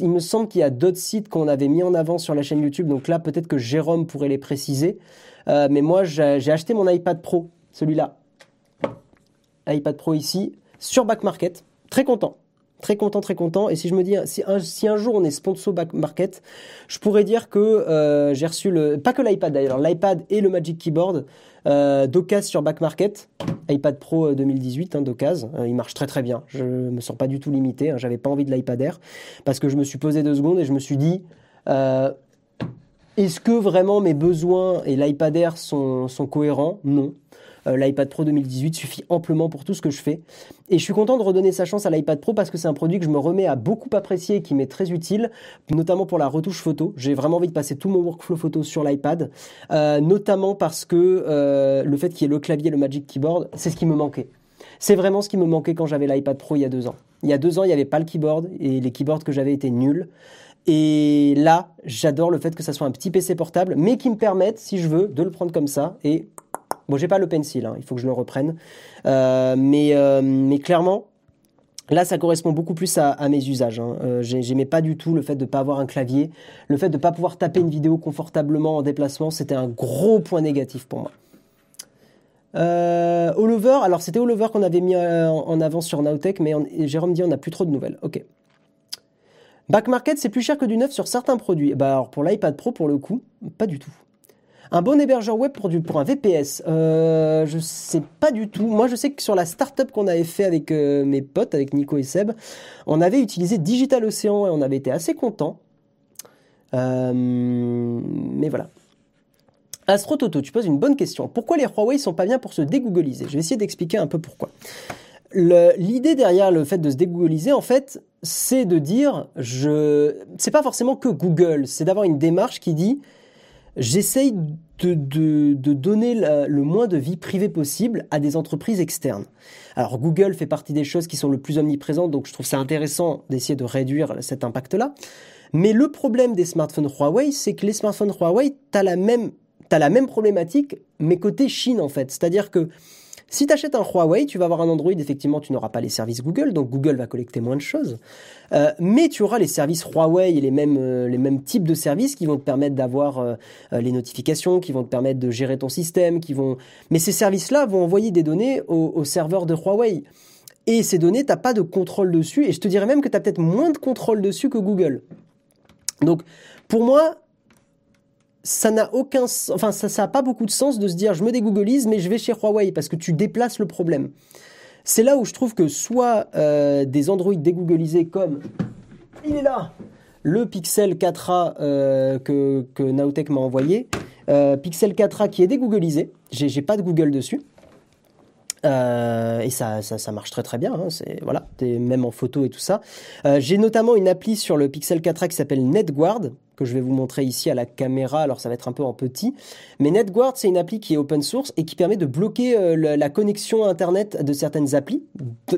il me semble qu'il y a d'autres sites qu'on avait mis en avant sur la chaîne YouTube, donc là peut-être que Jérôme pourrait les préciser. Euh, mais moi, j'ai acheté mon iPad Pro, celui-là, iPad Pro ici, sur Back Market. Très content. Très content, très content. Et si je me dis, si un, si un jour on est sponsor back market, je pourrais dire que euh, j'ai reçu le, pas que l'iPad d'ailleurs, l'iPad et le Magic Keyboard euh, d'occasion sur back market, iPad Pro 2018 euh, hein. Euh, il marche très très bien. Je me sens pas du tout limité. Hein. J'avais pas envie de l'iPad Air parce que je me suis posé deux secondes et je me suis dit, euh, est-ce que vraiment mes besoins et l'iPad Air sont cohérents? Non. Euh, L'iPad Pro 2018 suffit amplement pour tout ce que je fais. Et je suis content de redonner sa chance à l'iPad Pro parce que c'est un produit que je me remets à beaucoup apprécier et qui m'est très utile, notamment pour la retouche photo. J'ai vraiment envie de passer tout mon workflow photo sur l'iPad, euh, notamment parce que euh, le fait qu'il y ait le clavier, le Magic Keyboard, c'est ce qui me manquait. C'est vraiment ce qui me manquait quand j'avais l'iPad Pro il y a deux ans. Il y a deux ans, il n'y avait pas le keyboard et les keyboards que j'avais étaient nuls. Et là, j'adore le fait que ça soit un petit PC portable, mais qui me permette, si je veux, de le prendre comme ça et Bon, j'ai pas le pencil, hein, il faut que je le reprenne. Euh, mais, euh, mais clairement, Là, ça correspond beaucoup plus à, mes usages. Hein. Euh, J'aimais pas du tout le fait de pas avoir un clavier, le fait de pas pouvoir taper une vidéo confortablement en déplacement, c'était un gros point négatif pour moi. Euh, All alors c'était All qu'on avait mis en avant sur Nowtech, mais Jérôme dit on n'a plus trop de nouvelles. Ok. Back market, c'est plus cher que du neuf sur certains produits. Bah alors pour l'iPad Pro, pour le coup, pas du tout. Un bon hébergeur web pour, un VPS euh, Je sais pas du tout. Moi, je sais que sur la startup qu'on avait fait avec euh, mes potes, avec Nico et Seb, on avait utilisé Digital Ocean et on avait été assez contents. Euh, mais voilà. Astro Toto, tu poses une bonne question. Pourquoi les Huawei sont pas bien pour se dégoogliser Je vais essayer d'expliquer un peu pourquoi. L'idée derrière le fait de se dégoogliser, en fait, c'est de dire, je, c'est pas forcément que Google, c'est d'avoir une démarche qui dit, j'essaye de, de, donner le moins de vie privée possible à des entreprises externes. Alors Google fait partie des choses qui sont le plus omniprésentes, donc je trouve ça intéressant d'essayer de réduire cet impact-là. Mais le problème des smartphones Huawei, c'est que les smartphones Huawei, tu as la même problématique, mais côté Chine en fait. C'est-à-dire que si tu achètes un Huawei, tu vas avoir un Android, effectivement, tu n'auras pas les services Google, donc Google va collecter moins de choses. Euh, mais tu auras les services Huawei et les mêmes, euh, les mêmes types de services qui vont te permettre d'avoir euh, les notifications, qui vont te permettre de gérer ton système, qui vont... Mais ces services-là vont envoyer des données au, au serveur de Huawei. Et ces données, tu n'as pas de contrôle dessus, et je te dirais même que tu as peut-être moins de contrôle dessus que Google. Donc, pour moi, ça n'a aucun, enfin ça, ça pas beaucoup de sens de se dire je me dégoogleise mais je vais chez Huawei parce que tu déplaces le problème. C'est là où je trouve que soit euh, des Android dégooglisés comme il est là, le Pixel 4a euh, que, que Naotech m'a envoyé, euh, Pixel 4a qui est dégooglisé, j'ai pas de Google dessus. et ça, ça, ça, marche très très bien, hein, c'est voilà, même en photo et tout ça. j'ai notamment une appli sur le Pixel 4a qui s'appelle NetGuard que je vais vous montrer ici à la caméra. Alors ça va être un peu en petit, mais NetGuard c'est une appli qui est open source et qui permet de bloquer euh, la connexion internet de certaines applis,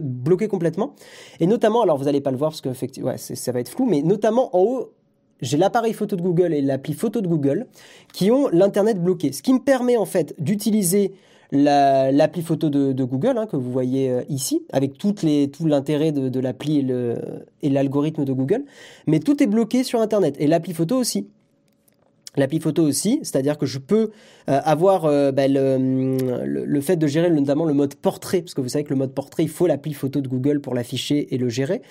bloquer complètement. Et notamment, alors vous n'allez pas le voir parce que ça va être flou, mais notamment en haut j'ai l'appareil photo de Google et l'appli photo de Google qui ont l'internet bloqué, ce qui me permet en fait d'utiliser l'appli photo de, Google hein, que vous voyez euh, ici, avec tout l'intérêt de, l'appli et l'algorithme de Google, mais tout est bloqué sur Internet et l'appli photo aussi. L'appli photo aussi, c'est-à-dire que je peux euh, avoir euh, ben, le, fait de gérer notamment le mode portrait, parce que vous savez que le mode portrait, il faut l'appli photo de Google pour l'afficher et le gérer,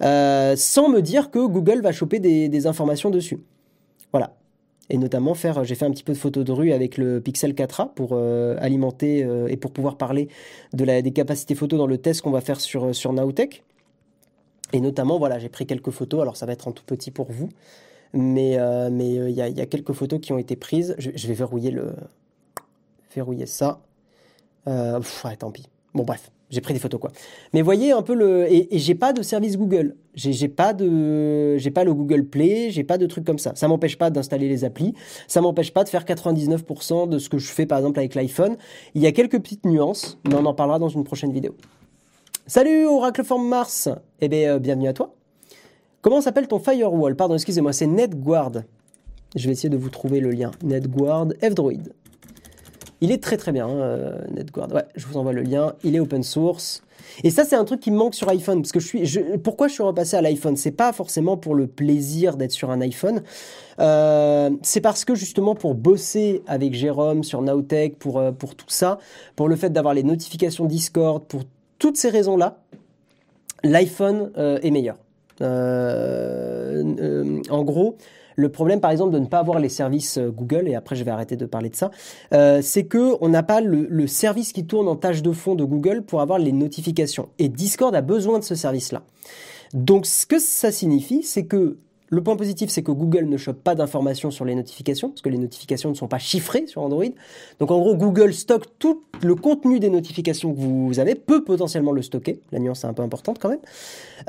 sans me dire que Google va choper des informations dessus. Voilà et notamment faire, j'ai fait un petit peu de photos de rue avec le Pixel 4a pour euh, alimenter euh, et pour pouvoir parler de la, des capacités photo dans le test qu'on va faire sur, euh, sur Nowtech. Et notamment, voilà, j'ai pris quelques photos, alors ça va être en tout petit pour vous, mais mais il y, a, quelques photos qui ont été prises. Je, vais verrouiller le verrouiller ça. ouais, tant pis. Bon bref, j'ai pris des photos quoi. Mais voyez un peu le et, j'ai pas de service Google. J'ai pas de j'ai pas le Google Play, j'ai pas de trucs comme ça. Ça m'empêche pas d'installer les applis, ça m'empêche pas de faire 99% de ce que je fais par exemple avec l'iPhone. Il y a quelques petites nuances, mais on en parlera dans une prochaine vidéo. Salut Oracle Form Mars. Eh bien euh, bienvenue à toi. Comment s'appelle ton firewall? Pardon, excusez-moi, c'est NetGuard. Je vais essayer de vous trouver le lien. NetGuard F-Droid. Il est très très bien, euh, NetGuard. Ouais, je vous envoie le lien. Il est open source. Et ça, c'est un truc qui me manque sur iPhone. Parce que je suis, pourquoi je suis repassé à l'iPhone? C'est pas forcément pour le plaisir d'être sur un iPhone. Euh, c'est parce que justement pour bosser avec Jérôme sur Nowtech, pour, euh, pour tout ça, pour le fait d'avoir les notifications Discord, pour toutes ces raisons-là, l'iPhone est meilleur. en gros, le problème, par exemple, de ne pas avoir les services euh, Google, et après je vais arrêter de parler de ça, euh, c'est que on n'a pas le, service qui tourne en tâche de fond de Google pour avoir les notifications. Et Discord a besoin de ce service-là. Donc, ce que ça signifie, c'est que le point positif, c'est que Google ne chope pas d'informations sur les notifications, parce que les notifications ne sont pas chiffrées sur Android. Donc en gros, Google stocke tout le contenu des notifications que vous avez, peut potentiellement le stocker. La nuance est un peu importante quand même.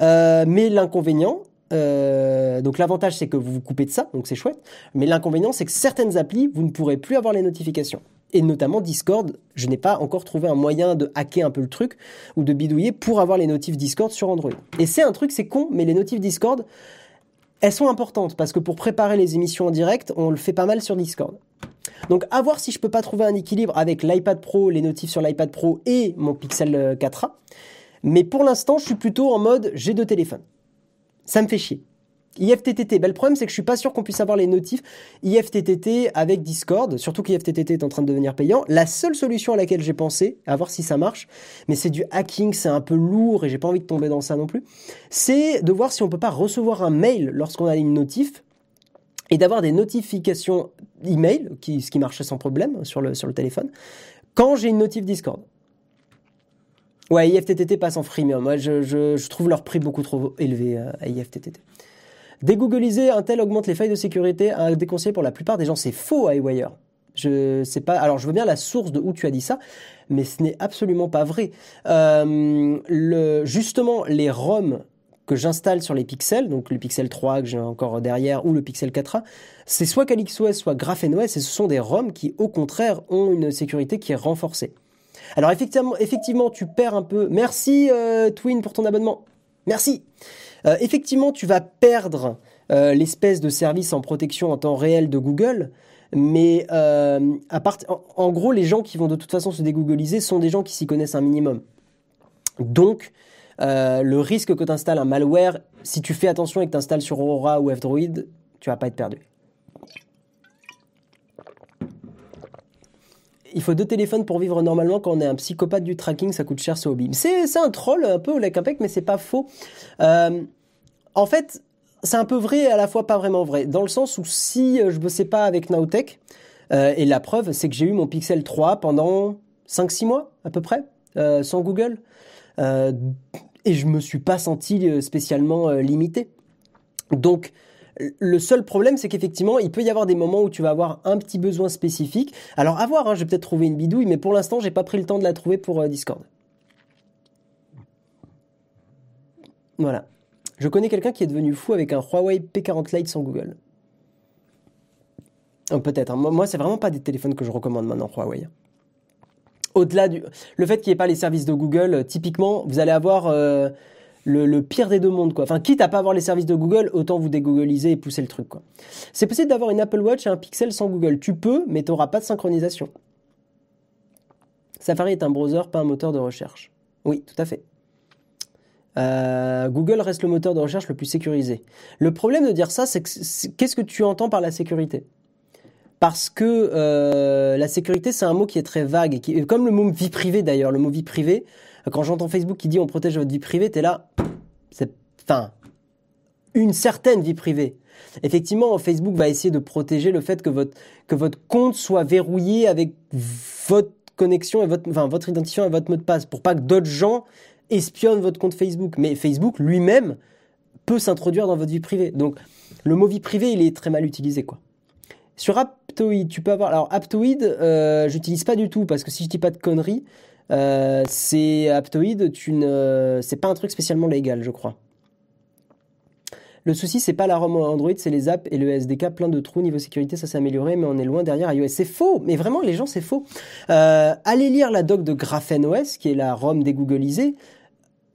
Euh, mais l'inconvénient, euh, donc l'avantage c'est que vous vous coupez de ça, donc c'est chouette. Mais l'inconvénient c'est que certaines applis, vous ne pourrez plus avoir les notifications. Et notamment Discord, je n'ai pas encore trouvé un moyen de hacker un peu le truc ou de bidouiller pour avoir les notifs Discord sur Android. Et c'est un truc, c'est con, mais les notifs Discord, elles sont importantes parce que pour préparer les émissions en direct, on le fait pas mal sur Discord. Donc à voir si je peux pas trouver un équilibre avec l'iPad Pro, les notifs sur l'iPad Pro et mon Pixel 4a. Mais pour l'instant, je suis plutôt en mode j'ai deux téléphones ça me fait chier. IFTTT, ben, le problème c'est que je suis pas sûr qu'on puisse avoir les notifs IFTTT avec Discord, surtout qu'IFTTT est en train de devenir payant. La seule solution à laquelle j'ai pensé, à voir si ça marche, mais c'est du hacking, c'est un peu lourd et j'ai pas envie de tomber dans ça non plus, c'est de voir si on peut pas recevoir un mail lorsqu'on a une notif et d'avoir des notifications email, qui, ce qui marche sans problème sur le, sur le téléphone, quand j'ai une notif Discord. Ouais, IFTTT passe en freemium. Moi, je, je, trouve leur prix beaucoup trop élevé euh, à IFTTT. Dégoogliser tel augmente les failles de sécurité, un déconseillé pour la plupart des gens. C'est faux, iWire. Je sais pas. Alors, je veux bien la source de où tu as dit ça, mais ce n'est absolument pas vrai. Euh, justement, les ROM que j'installe sur les pixels, donc le Pixel 3 que j'ai encore derrière ou le Pixel 4a, c'est soit CalyxOS, soit GrapheneOS, et ce sont des ROM qui, au contraire, ont une sécurité qui est renforcée. Alors effectivement, effectivement, tu perds un peu. Merci euh, Twin pour ton abonnement. Merci. Euh, effectivement, tu vas perdre euh, l'espèce de service en protection en temps réel de Google. Mais en, gros, les gens qui vont de toute façon se dégoogliser sont des gens qui s'y connaissent un minimum. Donc, le risque que tu installes un malware, si tu fais attention et que tu installes sur Aurora ou F-Droid, tu vas pas être perdu. Il faut deux téléphones pour vivre normalement. Quand on est un psychopathe du tracking, ça coûte cher ce hobby. C'est un troll un peu au Lake Impact, mais c'est pas faux. Euh, en fait, c'est un peu vrai et à la fois pas vraiment vrai. Dans le sens où si euh, je bossais pas avec Nowtech, euh, et la preuve, c'est que j'ai eu mon Pixel 3 pendant 5-6 mois à peu près, sans Google. et je me suis pas senti spécialement limité. Donc, le seul problème, c'est qu'effectivement, il peut y avoir des moments où tu vas avoir un petit besoin spécifique. Alors, à voir, hein, je vais peut-être trouver une bidouille, mais pour l'instant, j'ai pas pris le temps de la trouver pour euh, Discord. Voilà. Je connais quelqu'un qui est devenu fou avec un Huawei P40 Lite sans Google. Peut-être. Hein. Moi, moi c'est vraiment pas des téléphones que je recommande maintenant, Huawei. Au-delà du. Le fait qu'il n'y ait pas les services de Google, euh, typiquement, vous allez avoir euh, le, pire des deux mondes, quoi. Enfin, quitte à pas avoir les services de Google, autant vous dégoogliser et pousser le truc. C'est possible d'avoir une Apple Watch et un Pixel sans Google. Tu peux, mais tu n'auras pas de synchronisation. Safari est un browser, pas un moteur de recherche. Oui, tout à fait. Euh, Google reste le moteur de recherche le plus sécurisé. Le problème de dire ça, c'est qu'est-ce que tu entends par la sécurité? Parce que euh, la sécurité, c'est un mot qui est très vague, comme le mot vie privée d'ailleurs. Le mot vie privée, quand j'entends Facebook qui dit on protège votre vie privée, t'es là, c'est, enfin, une certaine vie privée. Effectivement, Facebook va essayer de protéger le fait que votre, que votre compte soit verrouillé avec votre connexion et votre, enfin, votre identifiant et votre mot de passe pour pas que d'autres gens espionne votre compte Facebook. Mais Facebook lui-même peut s'introduire dans votre vie privée. Donc le mot vie privée, il est très mal utilisé. quoi. Sur Aptoid, tu peux avoir... Alors Aptoid, euh, j'utilise pas du tout parce que si je dis pas de conneries, euh, c'est ne... c'est pas un truc spécialement légal, je crois. Le souci, c'est pas la ROM Android, c'est les apps et le SDK plein de trous. Niveau sécurité, ça s'est amélioré, mais on est loin derrière iOS. C'est faux, mais vraiment, les gens, c'est faux. Euh, allez lire la doc de GraphenOS, qui est la ROM dégooglisée.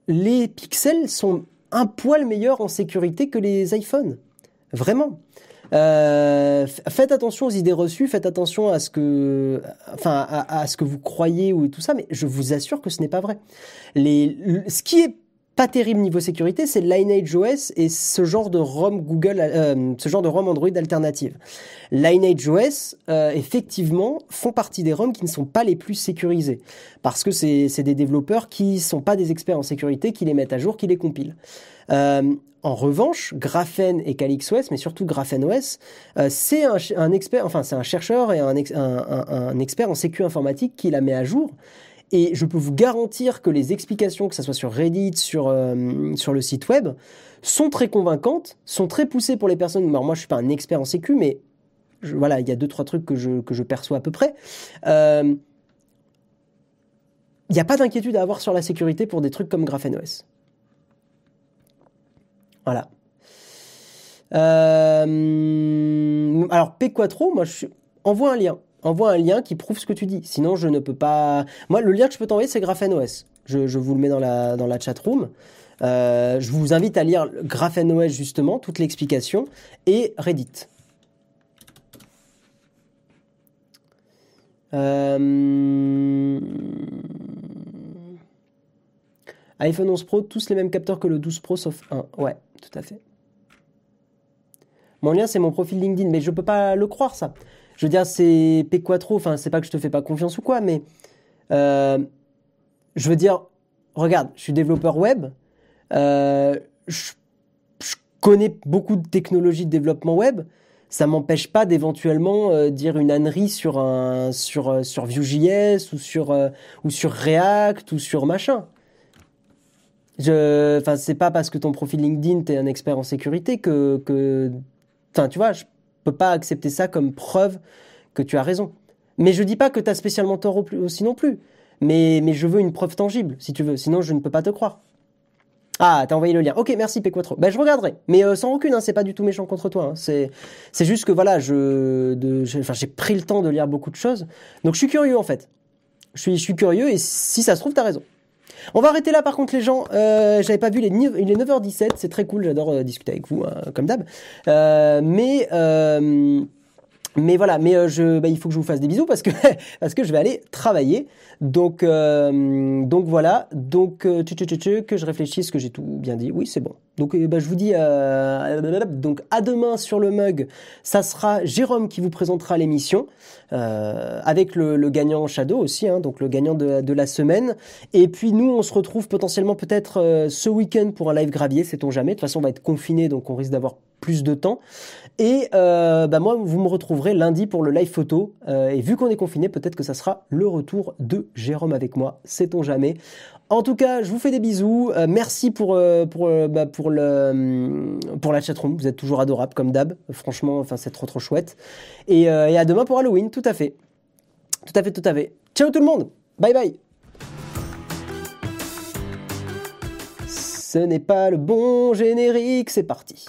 Les pixels sont un poil meilleurs en sécurité que les iPhones. Vraiment. Euh, faites attention aux idées reçues, faites attention à ce que, enfin, à, ce que vous croyez ou tout ça, mais je vous assure que ce n'est pas vrai. Les, ce qui est pas terrible niveau sécurité, c'est Lineage OS et ce genre de ROM Google, euh, ce genre de ROM Android alternative. Lineage OS, euh, effectivement, font partie des ROM qui ne sont pas les plus sécurisés parce que c'est des développeurs qui sont pas des experts en sécurité, qui les mettent à jour, qui les compilent. Euh, en revanche, Graphene et CalyxOS, mais surtout GrapheneOS, euh, c'est un, expert, enfin c'est un chercheur et un, un, un, expert en sécu informatique qui la met à jour et je peux vous garantir que les explications, que ce soit sur Reddit, sur, euh, sur le site web, sont très convaincantes, sont très poussées pour les personnes. Alors moi, je suis pas un expert en sécu, mais voilà, il y a deux trois trucs que je, que je perçois à peu près. Euh, il n'y a pas d'inquiétude à avoir sur la sécurité pour des trucs comme GrapheneOS. Voilà. Euh, alors P4, moi je envoie un lien envoie un lien qui prouve ce que tu dis. Sinon, je ne peux pas. Moi, le lien que je peux t'envoyer, c'est GraphenOS. Je, vous le mets dans la, dans la chat room. Euh, je vous invite à lire GraphenOS justement, toute l'explication, et Reddit. Euh, iPhone 11 Pro, tous les mêmes capteurs que le 12 Pro sauf un. Ouais, tout à fait. Mon lien, c'est mon profil LinkedIn, mais je peux pas le croire, ça je veux dire, c'est P4, enfin, c'est pas que je te fais pas confiance ou quoi, mais euh, je veux dire, regarde, je suis développeur web, euh, je, connais beaucoup de technologies de développement web, ça m'empêche pas d'éventuellement euh, dire une ânerie sur un sur sur Vue.js ou sur ou sur React ou sur machin. Enfin, c'est pas parce que ton profil LinkedIn t'es un expert en sécurité que que, tu vois, peux pas accepter ça comme preuve que tu as raison. Mais je dis pas que tu as spécialement tort aussi non plus. Mais, mais je veux une preuve tangible, si tu veux. Sinon, je ne peux pas te croire. Ah, t'as envoyé le lien. Ok, merci P4. Ben, je regarderai. Mais euh, sans aucune, hein, c'est pas du tout méchant contre toi. Hein. C'est, juste que voilà, je, j'ai pris le temps de lire beaucoup de choses. Donc je suis curieux en fait. Je suis, je suis curieux et si ça se trouve, t'as raison. On va arrêter là par contre les gens. Euh, J'avais pas vu les, il est 9h17, c'est très cool, j'adore euh, discuter avec vous, hein, comme d'hab. Euh, mais euh, mais voilà, mais euh, je, bah, il faut que je vous fasse des bisous parce que <laughs> parce que je vais aller travailler. Donc euh, donc voilà, donc euh, que je réfléchisse, que j'ai tout bien dit. Oui, c'est bon. Donc bah, je vous dis donc à demain sur le mug. Ça sera Jérôme qui vous présentera l'émission avec le, le, gagnant Shadow aussi, hein, donc le gagnant de, de, la semaine. Et puis nous, on se retrouve potentiellement peut-être ce week-end pour un live gravier, sait-on jamais. De toute façon, on va être confiné, donc on risque d'avoir plus de temps. Et euh, bah moi, vous me retrouverez lundi pour le live photo. Euh, et vu qu'on est confiné, peut-être que ça sera le retour de Jérôme avec moi. Sait-on jamais. En tout cas, je vous fais des bisous. Euh, merci pour pour bah, pour le pour la chatroom. Vous êtes toujours adorable comme d'hab. Franchement, enfin c'est trop trop chouette. Et, et à demain pour Halloween. Tout à fait. Tout à fait, tout à fait. Ciao tout le monde. Bye bye. Ce n'est pas le bon générique. C'est parti.